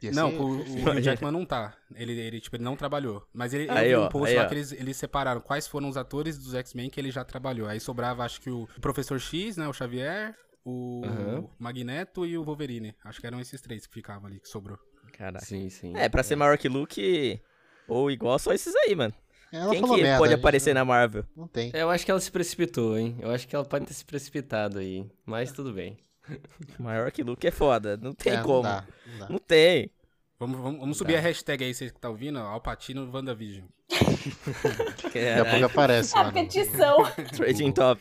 Ia Não, o, o Hugh Jackman não tá. Ele, ele, tipo, ele não trabalhou. Mas ele, Aí, eu vi ó, um post aí, lá ó. que eles, eles separaram quais foram os atores dos X-Men que ele já trabalhou. Aí sobrava, acho que o Professor X, né, o Xavier, o Aham. Magneto e o Wolverine. Acho que eram esses três que ficavam ali, que sobrou. Caraca. Sim, sim. É, pra ser maior que Luke ou igual, só esses aí, mano. Ela Quem falou que merda, pode aparecer não, na Marvel? Não tem. Eu acho que ela se precipitou, hein? Eu acho que ela pode ter se precipitado aí. Mas tudo bem. Maior que Luke é foda. Não tem É, como. Não dá, não dá. Não tem. Vamos, vamos, vamos subir a hashtag aí, vocês que tá ouvindo, Alpatino WandaVision. Daqui a pouco aparece A petição. Trading top.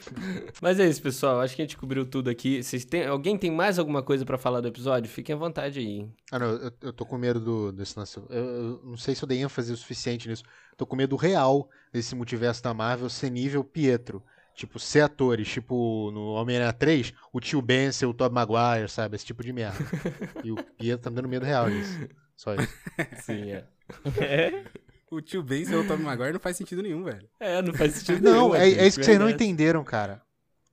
Mas é isso, pessoal. Acho que a gente cobriu tudo aqui. Vocês têm... Alguém tem mais alguma coisa pra falar do episódio? Fiquem à vontade aí. hein? Ah, não, eu, eu tô com medo do, desse lance. Eu, eu não sei se eu dei ênfase o suficiente nisso. Tô com medo real desse multiverso da Marvel ser nível Pietro. Tipo, ser atores, tipo, no Homem-Aranha 3, o tio Ben ser o Tobey Maguire, sabe? Esse tipo de merda. e o Pietro tá me dando medo real disso. Só isso. Sim, é. O tio Ben ser o Tommy Maguire não faz sentido nenhum, velho. É, não faz sentido Não, nenhum, é, Matheus, é isso que vocês não entenderam, cara.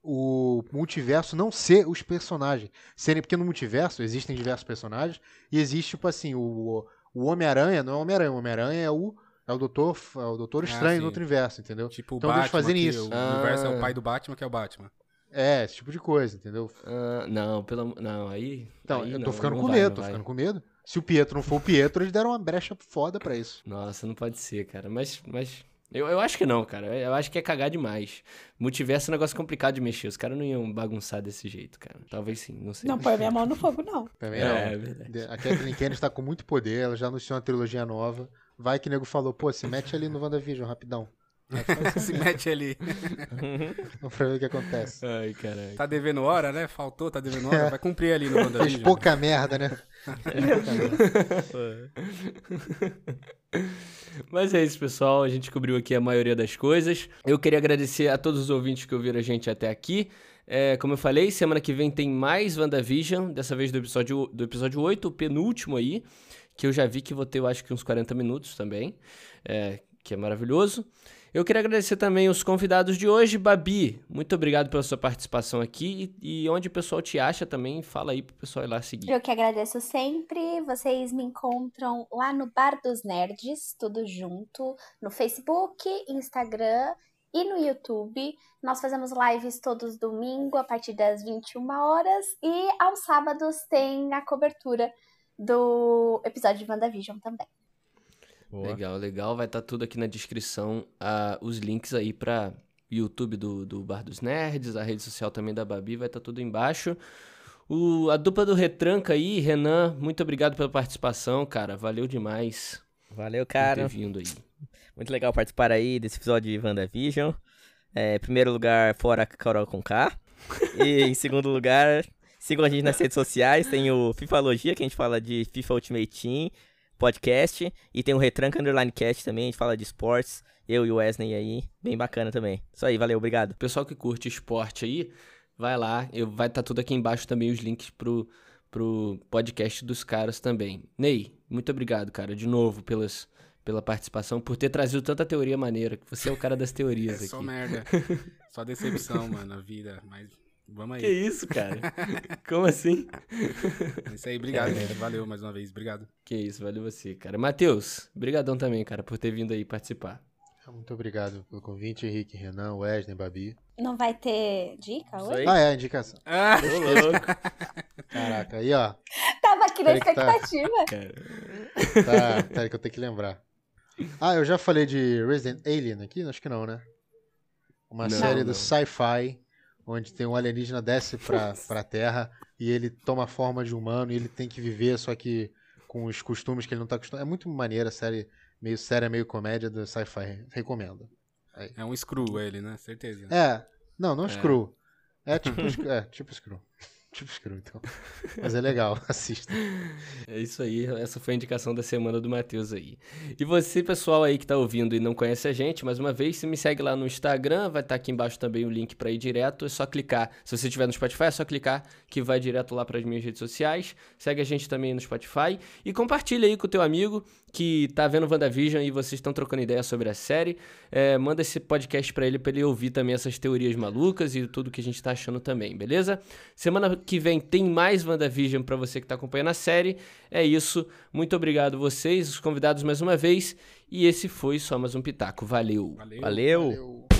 O multiverso não ser os personagens. Serem, porque no multiverso existem diversos personagens e existe, tipo assim, o, o Homem-Aranha não é o Homem-Aranha. O Homem-Aranha é o, é o Doutor, é o Doutor Ah, Estranho sim. no outro universo, entendeu? Tipo o Então Batman, deixa fazerem que isso. o Ah. universo é o pai do Batman, que é o Batman. É, esse tipo de coisa, entendeu? Ah, não, pelo. Não, aí. Então, aí eu tô não, ficando não com vai, medo, tô vai. ficando com medo. Se o Pietro não for o Pietro, eles deram uma brecha foda pra isso. Nossa, não pode ser, cara. Mas. mas... Eu, eu acho que não, cara. Eu acho que é cagar demais. Multiverso é um negócio complicado de mexer. Os caras não iam bagunçar desse jeito, cara. Talvez sim, não sei. Não põe minha mão no fogo, não. Também é, não. é verdade. De- A Kathleen Kennedy tá com muito poder, ela já anunciou uma trilogia nova. Vai que o nego falou, pô, se mete ali no WandaVision, rapidão. Se mete ali. Vamos pra ver o que acontece. Ai, caralho. Tá devendo hora, né? Faltou, tá devendo hora. Vai cumprir ali no Fez WandaVision. pouca merda, né? Mas é isso, pessoal. A gente cobriu aqui a maioria das coisas. Eu queria agradecer a todos os ouvintes que ouviram a gente até aqui. É, como eu falei, semana que vem tem mais WandaVision, dessa vez do episódio, do episódio 8, o penúltimo aí, que eu já vi que vou ter, eu acho que uns 40 minutos também, é, que é maravilhoso. Eu queria agradecer também os convidados de hoje. Babi, muito obrigado pela sua participação aqui. E, e onde o pessoal te acha também, fala aí pro pessoal ir lá seguir. Eu que agradeço sempre. Vocês me encontram lá no Bar dos Nerds, tudo junto, no Facebook, Instagram e no YouTube. Nós fazemos lives todos domingo a partir das 21 horas e aos sábados tem a cobertura do episódio de WandaVision também. Boa. Legal, legal. Vai estar tudo aqui na descrição, ah, os links aí para YouTube do, do Bar dos Nerds, a rede social também da Babi, vai estar tudo embaixo. O, a dupla do Retranca aí, Renan, muito obrigado pela participação, cara. Valeu demais Valeu, por cara. ter vindo aí. Muito legal participar aí desse episódio de WandaVision. É, em primeiro lugar, fora Carol com K. E em segundo lugar, sigam a gente nas redes sociais. Tem o Fifalogia, que a gente fala de FIFA Ultimate Team, podcast. E tem o Retranca Underline Cast também, a gente fala de esportes. Eu e o Wesley aí, bem bacana também. Isso aí, valeu, obrigado. Pessoal que curte esporte aí, vai lá. Eu, vai estar tudo aqui embaixo também os links pro, pro podcast dos caras também. Ney, muito obrigado, cara, de novo pelas, pela participação, por ter trazido tanta teoria maneira. que Você é o cara das É teorias só aqui. merda. Só decepção, mano, na vida. Mas vamos Que aí. isso, cara? Como assim? É isso aí, obrigado, gente. Valeu mais uma vez, obrigado. Que isso, valeu você, cara. Matheus, brigadão também, cara, por ter vindo aí participar. Muito obrigado pelo convite, Henrique, Renan, Wesley, Babi. Não vai ter dica hoje? Ah, é, indicação. Ah, Ô, louco. Caraca, aí, ó. Tava aqui na que tá- expectativa. Cara. Tá, peraí que eu tenho que lembrar. Ah, eu já falei de Resident Alien aqui? Acho que não, né? Uma Não, série não. do sci-fi, onde tem um alienígena desce pra, pra Terra e ele toma forma de humano e ele tem que viver, só que com os costumes que ele não tá acostumado. É muito maneira a série, meio séria, meio comédia do sci-fi. Recomendo. é um screw ele, né? Certeza. É, não, não É. Screw. É tipo, Screw- é, tipo Screw. Tipo escroto. Mas é legal, assista. É isso aí, essa foi a indicação da semana do Matheus aí. E você, pessoal aí que tá ouvindo e não conhece a gente, mais uma vez, se me segue lá no Instagram, vai estar tá aqui embaixo também o link para ir direto, é só clicar. Se você estiver no Spotify, é só clicar que vai direto lá para as minhas redes sociais. Segue a gente também no Spotify e compartilha aí com o teu amigo que tá vendo WandaVision e vocês estão trocando ideia sobre a série. É, manda esse podcast para ele para ele ouvir também essas teorias malucas e tudo que a gente tá achando também, beleza? Semana que vem tem mais WandaVision para você que está acompanhando a série. É isso. Muito obrigado vocês, os convidados mais uma vez. E esse foi só mais um Pitaco. Valeu. Valeu. Valeu. Valeu.